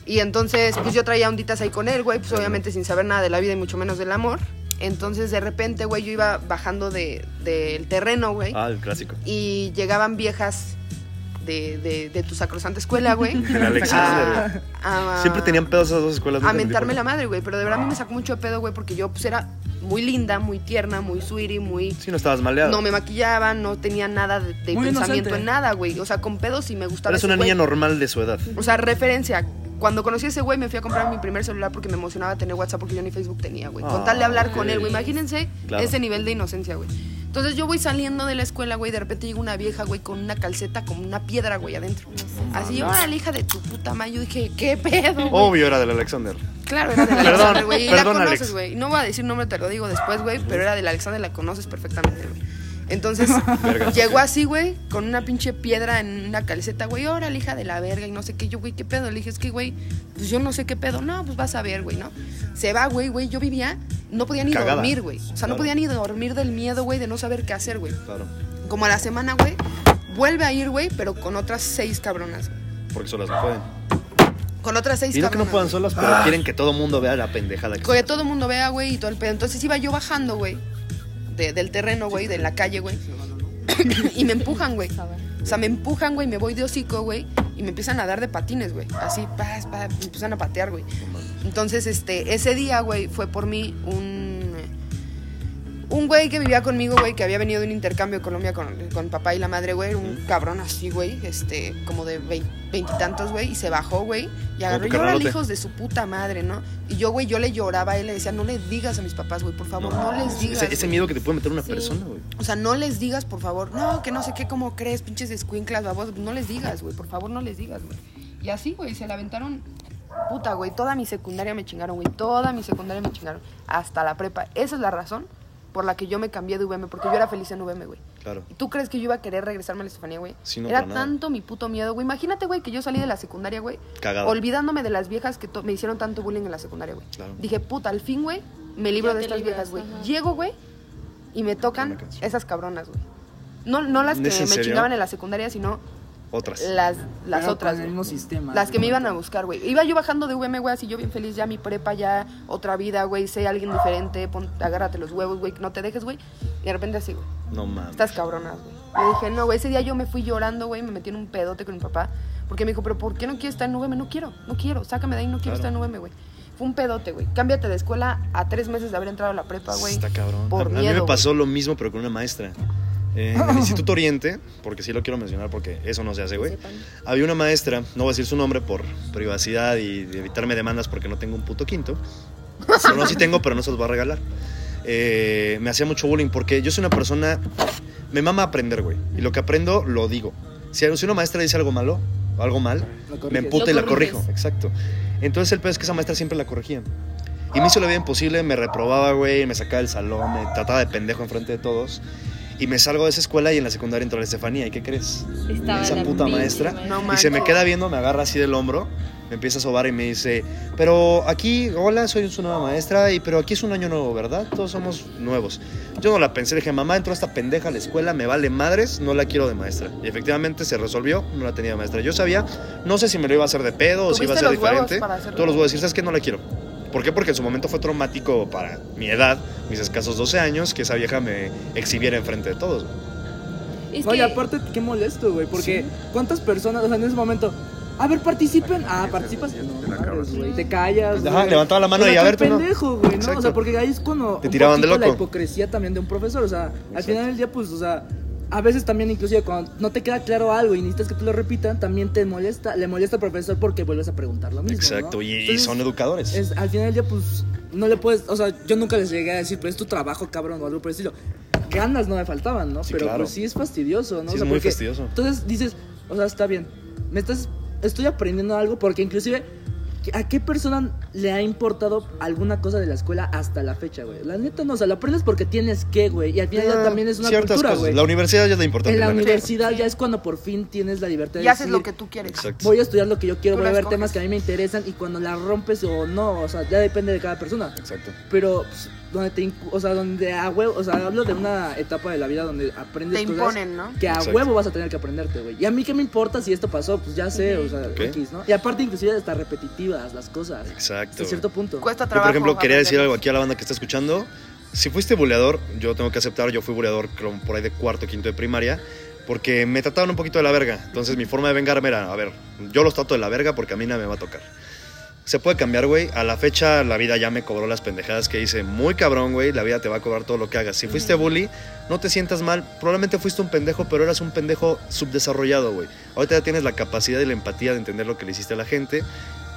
Y entonces, pues yo traía onditas ahí con él, güey, pues obviamente sin saber nada de la vida y mucho menos del amor. Entonces, de repente, güey, yo iba bajando de- del terreno, güey. Ah, el clásico. Y llegaban viejas de, de, de tu sacrosanta escuela, güey. El Alexander, a- güey. a- Siempre tenían pedos esas dos escuelas. a mentarme la madre, güey. Pero de verdad a mí me sacó mucho de pedo, güey, porque yo pues era muy linda, muy tierna, muy sweetie, muy... Sí, no estabas maleado. No me maquillaba, no tenía nada de, pensamiento inocente. en nada, güey. O sea, con pedos sí me gustaba Eres ese una güey. niña normal de su edad. O sea, referencia. Cuando conocí a ese güey me fui a comprar mi primer celular porque me emocionaba tener WhatsApp porque yo ni Facebook tenía, güey. Con Ah, tal de hablar con él, güey. Imagínense Claro. ese nivel de inocencia, güey. Entonces yo voy saliendo de la escuela, güey, de repente llega una vieja, güey, con una calceta como una piedra, güey, adentro. Así, órale, hija de tu puta madre. Yo dije, ¿qué pedo, güey? Obvio era del Alexander. Claro, era del Perdón, Alexander, güey. Y la conoces, Alex. güey. No voy a decir nombre, te lo digo después, güey, pero era del Alexander, la conoces perfectamente, güey. Entonces, llegó así, güey, con una pinche piedra en una calceta, güey, órale, hija de la verga, y no sé qué. Yo, güey, ¿qué pedo? Le dije, es que, güey, pues yo no sé qué pedo. No, pues vas a ver, güey, ¿no? Se va, güey, güey. Yo vivía, no podía ni Cagada. dormir, güey. O sea, Claro. no podía ni dormir del miedo, güey, de no saber qué hacer, güey. Claro. Como a la semana, güey, vuelve a ir, güey, pero con otras seis cabronas. Porque solas no pueden. Con otras seis Y no que no cabronas. puedan solas, pero quieren que todo el mundo vea la pendejada que Que todo el mundo vea, güey, y todo el pedo. Entonces iba yo bajando, güey, de- del terreno, güey, de la calle, güey. y me empujan, güey. O sea, me empujan, güey, me voy de hocico, güey, y me empiezan a dar de patines, güey. Así, pas, pas, me empiezan a patear, güey. Entonces, este, ese día, güey, fue por mí un... Un güey que vivía conmigo, güey, que había venido de un intercambio de Colombia con, con papá y la madre, güey. Un cabrón así, güey, este, como de vein- veintitantos, güey. Y se bajó, güey. Y agarró, tu y hijos de su puta madre, ¿no? Y yo, güey, yo le lloraba a él, le decía, no le digas a mis papás, güey, por favor, no, les digas. Ese, ese güey". miedo que te puede meter una Sí. persona, güey. O sea, no les digas, por favor. No, que no sé qué, cómo crees, pinches escuinclas, babos. No les digas, güey. Por favor, no les digas, güey. Y así, güey, se la aventaron. Puta, güey. Toda mi secundaria me chingaron, güey. Toda mi secundaria me chingaron. Hasta la prepa. Esa es la razón por la que yo me cambié de VM. Porque yo era feliz en VM, güey. Claro. ¿Y ¿Tú crees que yo iba a querer regresarme a la Estefanía, güey? Sí, no, Era tanto mi puto miedo, güey. Imagínate, güey, que yo salí de la secundaria, güey. Cagado. Olvidándome de las viejas que me hicieron tanto bullying en la secundaria, güey. Claro. Dije, puta, al fin, güey, me libro Ya de estas libras, viejas, güey. Llego, güey, y me tocan esas cabronas, güey. No, no las que ¿Es en me serio? chingaban en la secundaria, sino Otras. las, las Pero otras. con el mismo sistema. Las que me iban a buscar, güey. Iba yo bajando de UM, güey, así yo bien feliz, ya mi prepa, ya otra vida, güey. Sé alguien diferente, pon- agárrate los huevos, güey, no te dejes, güey. Y de repente así, güey. No mames. Estás cabronas, güey. Yo dije, no, güey, ese día yo me fui llorando, güey, me metí en un pedote con mi papá. Porque me dijo, pero ¿por qué no quieres estar en UM? No quiero, no quiero, sácame de ahí, no quiero Claro. estar en UM, güey. Fue un pedote, güey. Cámbiate de escuela a tres meses de haber entrado a la prepa, güey. Está cabrón. Por a, a mí me güey. pasó lo mismo, pero con una maestra. Eh, en el Instituto Oriente, porque sí lo quiero mencionar porque eso no se hace, güey. Había una maestra, no voy a decir su nombre por privacidad y de evitarme demandas porque no tengo un puto quinto. Pero no, sí tengo, pero no se los voy a regalar. Eh, me hacía mucho bullying porque yo soy una persona. Me mama aprender, güey. Y lo que aprendo, lo digo. Si, si una maestra dice algo malo, o algo mal, me emputa y la corrijo. Exacto. Entonces el peor es que esa maestra siempre la corregía. Y me hizo la vida imposible, me reprobaba, güey, me sacaba del salón, me trataba de pendejo enfrente de todos. Y me salgo de esa escuela y en la secundaria entró la Estefanía. ¿Y qué crees? Estaba esa puta maestra. No y se me queda viendo, me agarra así del hombro, me empieza a sobar y me dice, pero aquí, hola, soy su nueva maestra, y pero aquí es un año nuevo, ¿verdad? Todos somos nuevos. Yo no la pensé, le dije, mamá, entró esta pendeja a la escuela, me vale madres, no la quiero de maestra. Y efectivamente se resolvió, no la tenía de maestra. Yo sabía, no sé si me lo iba a hacer de pedo o si iba a ¿Tuviste ser diferente. Todos los voy a decir, ¿sabes qué? No la quiero. ¿Por qué? Porque en su momento fue traumático para mi edad, mis escasos 12 años, que esa vieja me exhibiera enfrente de todos. Es Oye, que- aparte, qué molesto, güey, porque ¿cuántas personas, o sea, en ese momento, a ver, participen, ah, participas, no, Te te callas, Ajá, levantaba la mano y a ver, pendejo, güey, ¿no? O sea, porque ahí es cuando Te tiraban de poquito la loco. hipocresía también de un profesor, o sea, al final del día, pues, o sea, a veces también inclusive cuando no te queda claro algo y necesitas que tú lo repitan, también te molesta, le molesta al profesor porque vuelves a preguntar lo mismo, Exacto, ¿no? y, y Entonces, son educadores. es, al final del día, pues, no le puedes, o sea, yo nunca les llegué a decir, pero es tu trabajo, cabrón, o algo por el estilo. Ganas no me faltaban, ¿no? Sí, pero claro. pues sí es fastidioso, ¿no? Sí, O sea, es muy porque- fastidioso. Entonces dices, o sea, está bien, me estás, estoy aprendiendo algo porque inclusive, ¿a qué persona le ha importado alguna cosa de la escuela hasta la fecha, güey? La neta no, o sea, lo aprendes porque tienes que, güey, y al final ya Ah, también es una ciertas cultura, cosas. güey. La universidad ya es la importante. En la universidad ya es cuando por fin tienes la libertad de Y haces decir, lo que tú quieres. Exacto. voy a estudiar lo que yo quiero, Tú voy a ver escoges. temas que a mí me interesan y cuando la rompes o no, o sea, ya depende de cada persona. Exacto. Pero pues, donde te, o sea, donde a huevo, o sea, hablo de una etapa de la vida donde aprendes Te cosas imponen, ¿no? que a Exacto. huevo vas a tener que aprenderte, güey. Y a mí qué me importa si esto pasó, pues ya sé, o sea. X, ¿no? Y aparte inclusive hasta repetitivas las cosas. Exacto. Hasta cierto punto. Cuesta Yo, trabajo. por ejemplo, quería decir algo aquí a la banda que está escuchando. Si fuiste buleador, yo tengo que aceptar, yo fui buleador por ahí de cuarto, quinto de primaria, porque me trataban un poquito de la verga. Entonces mi forma de vengarme era, a ver, yo los trato de la verga porque a mí nada me va a tocar. Se puede cambiar, güey. A la fecha la vida ya me cobró las pendejadas que hice. Muy cabrón, güey. La vida te va a cobrar todo lo que hagas. Si fuiste bully, no te sientas mal. Probablemente fuiste un pendejo, pero eras un pendejo subdesarrollado, güey. Ahorita ya tienes la capacidad y la empatía de entender lo que le hiciste a la gente.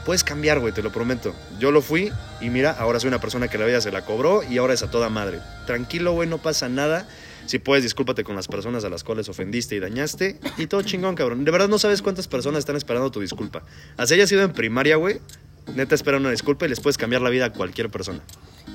Puedes cambiar, güey, te lo prometo. Yo lo fui y mira, ahora soy una persona que la vida se la cobró y ahora es a toda madre. Tranquilo, güey, no pasa nada. Si puedes, discúlpate con las personas a las cuales ofendiste y dañaste. Y todo chingón, cabrón. De verdad no sabes cuántas personas están esperando tu disculpa. Así haya sido en primaria, güey. Neta esperan una disculpa y les puedes cambiar la vida a cualquier persona.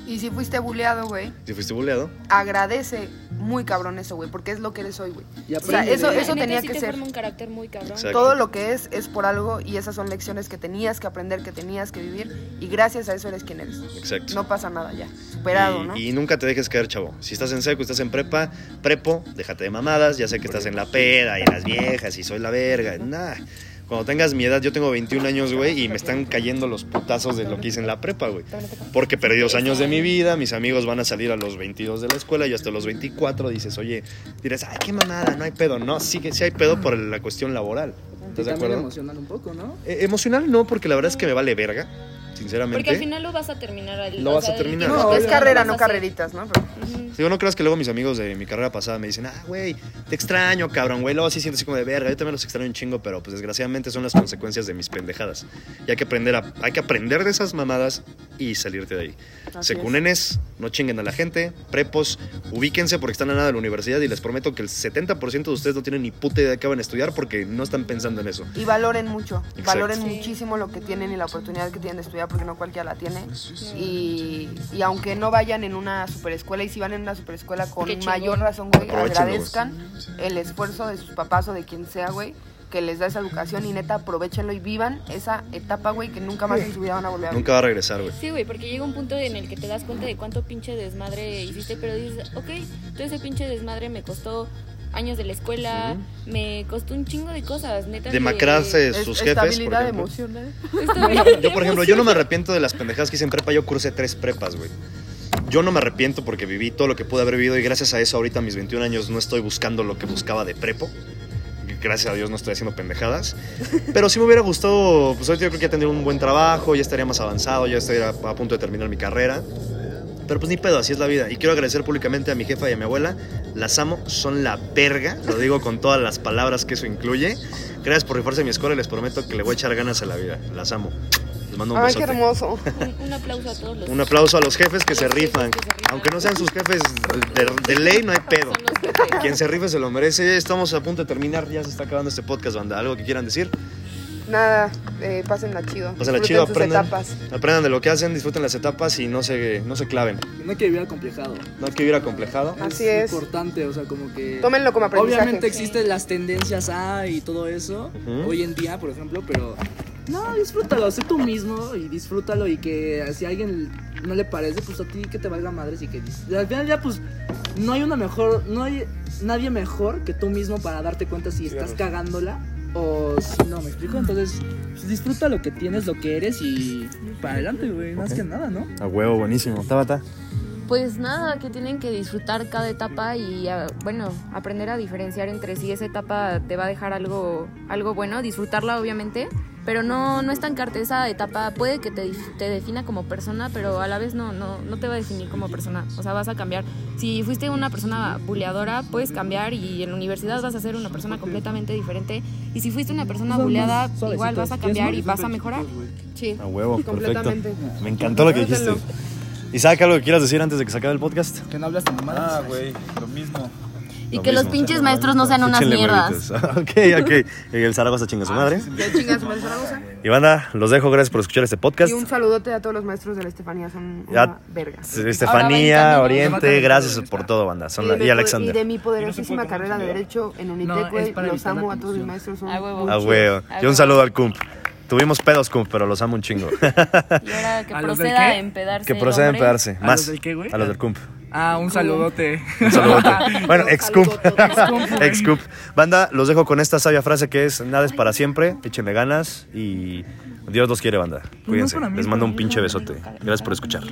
Y si fuiste buleado, güey, Si fuiste buleado, agradece muy cabrón eso, güey, porque es lo que eres hoy, güey. Y O sea, eso, eso tenía que te ser. un carácter muy cabrón. Exacto. Todo lo que es es por algo y esas son lecciones que tenías que aprender, que tenías que vivir y gracias a eso eres quien eres. exacto. No pasa nada ya, superado, y, ¿no? y nunca te dejes caer, chavo. Si estás en seco, estás en prepa, prepo, déjate de mamadas. Ya sé que estás en la peda y en las viejas y soy la verga. Nah. Cuando tengas mi edad, yo tengo 21 años, güey, y me están cayendo los putazos de lo que hice en la prepa, güey. Porque perdí dos años de mi vida, mis amigos van a salir a los 22 de la escuela y hasta los 24 dices, oye, dirás, ay, qué mamada, no hay pedo. No, sí que sí hay pedo por la cuestión laboral. ¿Estás de acuerdo? emocional un poco, ¿no? Eh, emocional no, porque la verdad es que me vale verga, sinceramente. Porque al final lo vas a terminar. al- Lo vas sea, a terminar. No, es carrera, no carreritas, ¿no? Pero- Ujú. Digo, no creas que luego mis amigos de mi carrera pasada me dicen, ah, güey, te extraño, cabrón, güey. Luego así siento así como de verga. Yo también los extraño un chingo, pero pues desgraciadamente son las consecuencias de mis pendejadas. Y hay que aprender, a, hay que aprender de esas mamadas y salirte de ahí. Secunenes, no chinguen a la gente. Prepos, ubíquense porque están a nada de la universidad y les prometo que el 70% de ustedes no tienen ni puta idea de qué van a estudiar porque no están pensando en eso. Y valoren mucho, Exacto. valoren Sí. muchísimo lo que tienen y la oportunidad que tienen de estudiar porque no cualquiera la tiene. Y, y aunque no vayan en una superescuela y si van en una superescuela con mayor razón, güey, agradezcan el esfuerzo de sus papás o de quien sea, güey, que les da esa educación y neta aprovechenlo y vivan esa etapa, güey, que nunca más en su vida van a volver a vivir. Nunca va a regresar, güey. Sí, güey, porque llega un punto en el que te das cuenta de cuánto pinche desmadre hiciste, pero dices, ok, todo ese pinche desmadre me costó años de la escuela, me costó un chingo de cosas, neta. Demacrarse Es- sus jefes, por estabilidad ejemplo. emocional. Yo, por ejemplo, yo no me arrepiento de las pendejadas que hice en prepa. Yo cursé tres prepas, güey. Yo no me arrepiento porque viví todo lo que pude haber vivido y gracias a eso ahorita a mis 21 años no estoy buscando lo que buscaba de prepo. Gracias a Dios no estoy haciendo pendejadas. Pero sí me hubiera gustado, pues ahorita yo creo que ya tendría un buen trabajo, ya estaría más avanzado, ya estaría a punto de terminar mi carrera. Pero pues ni pedo, así es la vida. Y quiero agradecer públicamente a mi jefa y a mi abuela. Las amo, son la verga. Lo digo con todas las palabras que eso incluye. Gracias por rifarse mi escuela y les prometo que le voy a echar ganas a la vida. Las amo. Les mando un Ay, qué hermoso. Un, un aplauso a todos los. Un aplauso a los jefes que se rifan. que se rifan. Aunque no sean sus jefes de, de ley, no hay pedo. Quien se rife se lo merece. Estamos a punto de terminar. Ya se está acabando este podcast, banda. ¿Algo que quieran decir? Nada, eh, pásenla chido. Pásenla chido, sus aprendan. etapas. Aprendan de lo que hacen, disfruten las etapas y no se, no se claven. No hay que vivir acomplejado. No hay que vivir acomplejado. Así es. importante, o sea, como que... Tómenlo como aprendizaje. Obviamente existen las tendencias A y todo eso, hoy en día, por ejemplo, pero... No, disfrútalo, sé tú mismo y disfrútalo y que si a alguien no le parece, pues a ti que te valga madres y que... Al final ya, pues, no hay una mejor, no hay nadie mejor que tú mismo para darte cuenta si estás cagándola o si no, ¿me explico? Entonces, pues, disfruta lo que tienes, lo que eres y para adelante, güey, más que nada, ¿no? A huevo, buenísimo. Tabata. Pues nada, que tienen que disfrutar cada etapa y ah, bueno, aprender a diferenciar entre si esa etapa te va a dejar algo, algo bueno, disfrutarla obviamente, pero no, no estancarte. Esa etapa puede que te, te defina como persona, pero a la vez no, no, no te va a definir como persona. O sea, vas a cambiar. Si fuiste una persona buleadora, puedes cambiar y en la universidad vas a ser una persona completamente diferente. Y si fuiste una persona Son buleada, igual vas a cambiar y vas a mejorar. Sí. A huevo, perfecto. Completamente. Me encantó lo que dijiste. Isaac, ¿algo que quieras decir antes de que se acabe el podcast? Que no hablas tan mamadas. Ah, güey, lo mismo. Y Lo que los pinches maestros no sean unas mierdas. ok, ok. El Zaragoza chinga su madre. Ya chingas, madre Zaragoza. Y banda, los dejo. Gracias por escuchar este podcast. Y un saludote a todos los maestros de la Estefanía, son Ya- una verga. Va en Estefanía. Oriente, gracias por todo, banda. Son la- de y Alexander. y de mi poderosísima carrera de Derecho en No, Unitec, para los la amo a todos mis maestros. Son A huevo. muy A huevo. A Y un huevo. saludo al Cump. Tuvimos pedos, Cump, pero los amo un chingo. Y ahora que ¿A los del proceda a empedarse. que el proceda a hombre. empedarse. ¿A Más. los del qué, güey? A los del Cump. Ah, un saludote. Un saludote. Bueno, ex Cump. saludote. Ex Cump. Banda, los dejo con esta sabia frase que es: Nada es para siempre. Échenle ganas y Dios los quiere, banda. Cuídense. para mí, Les mando un pinche besote. Gracias por escuchar.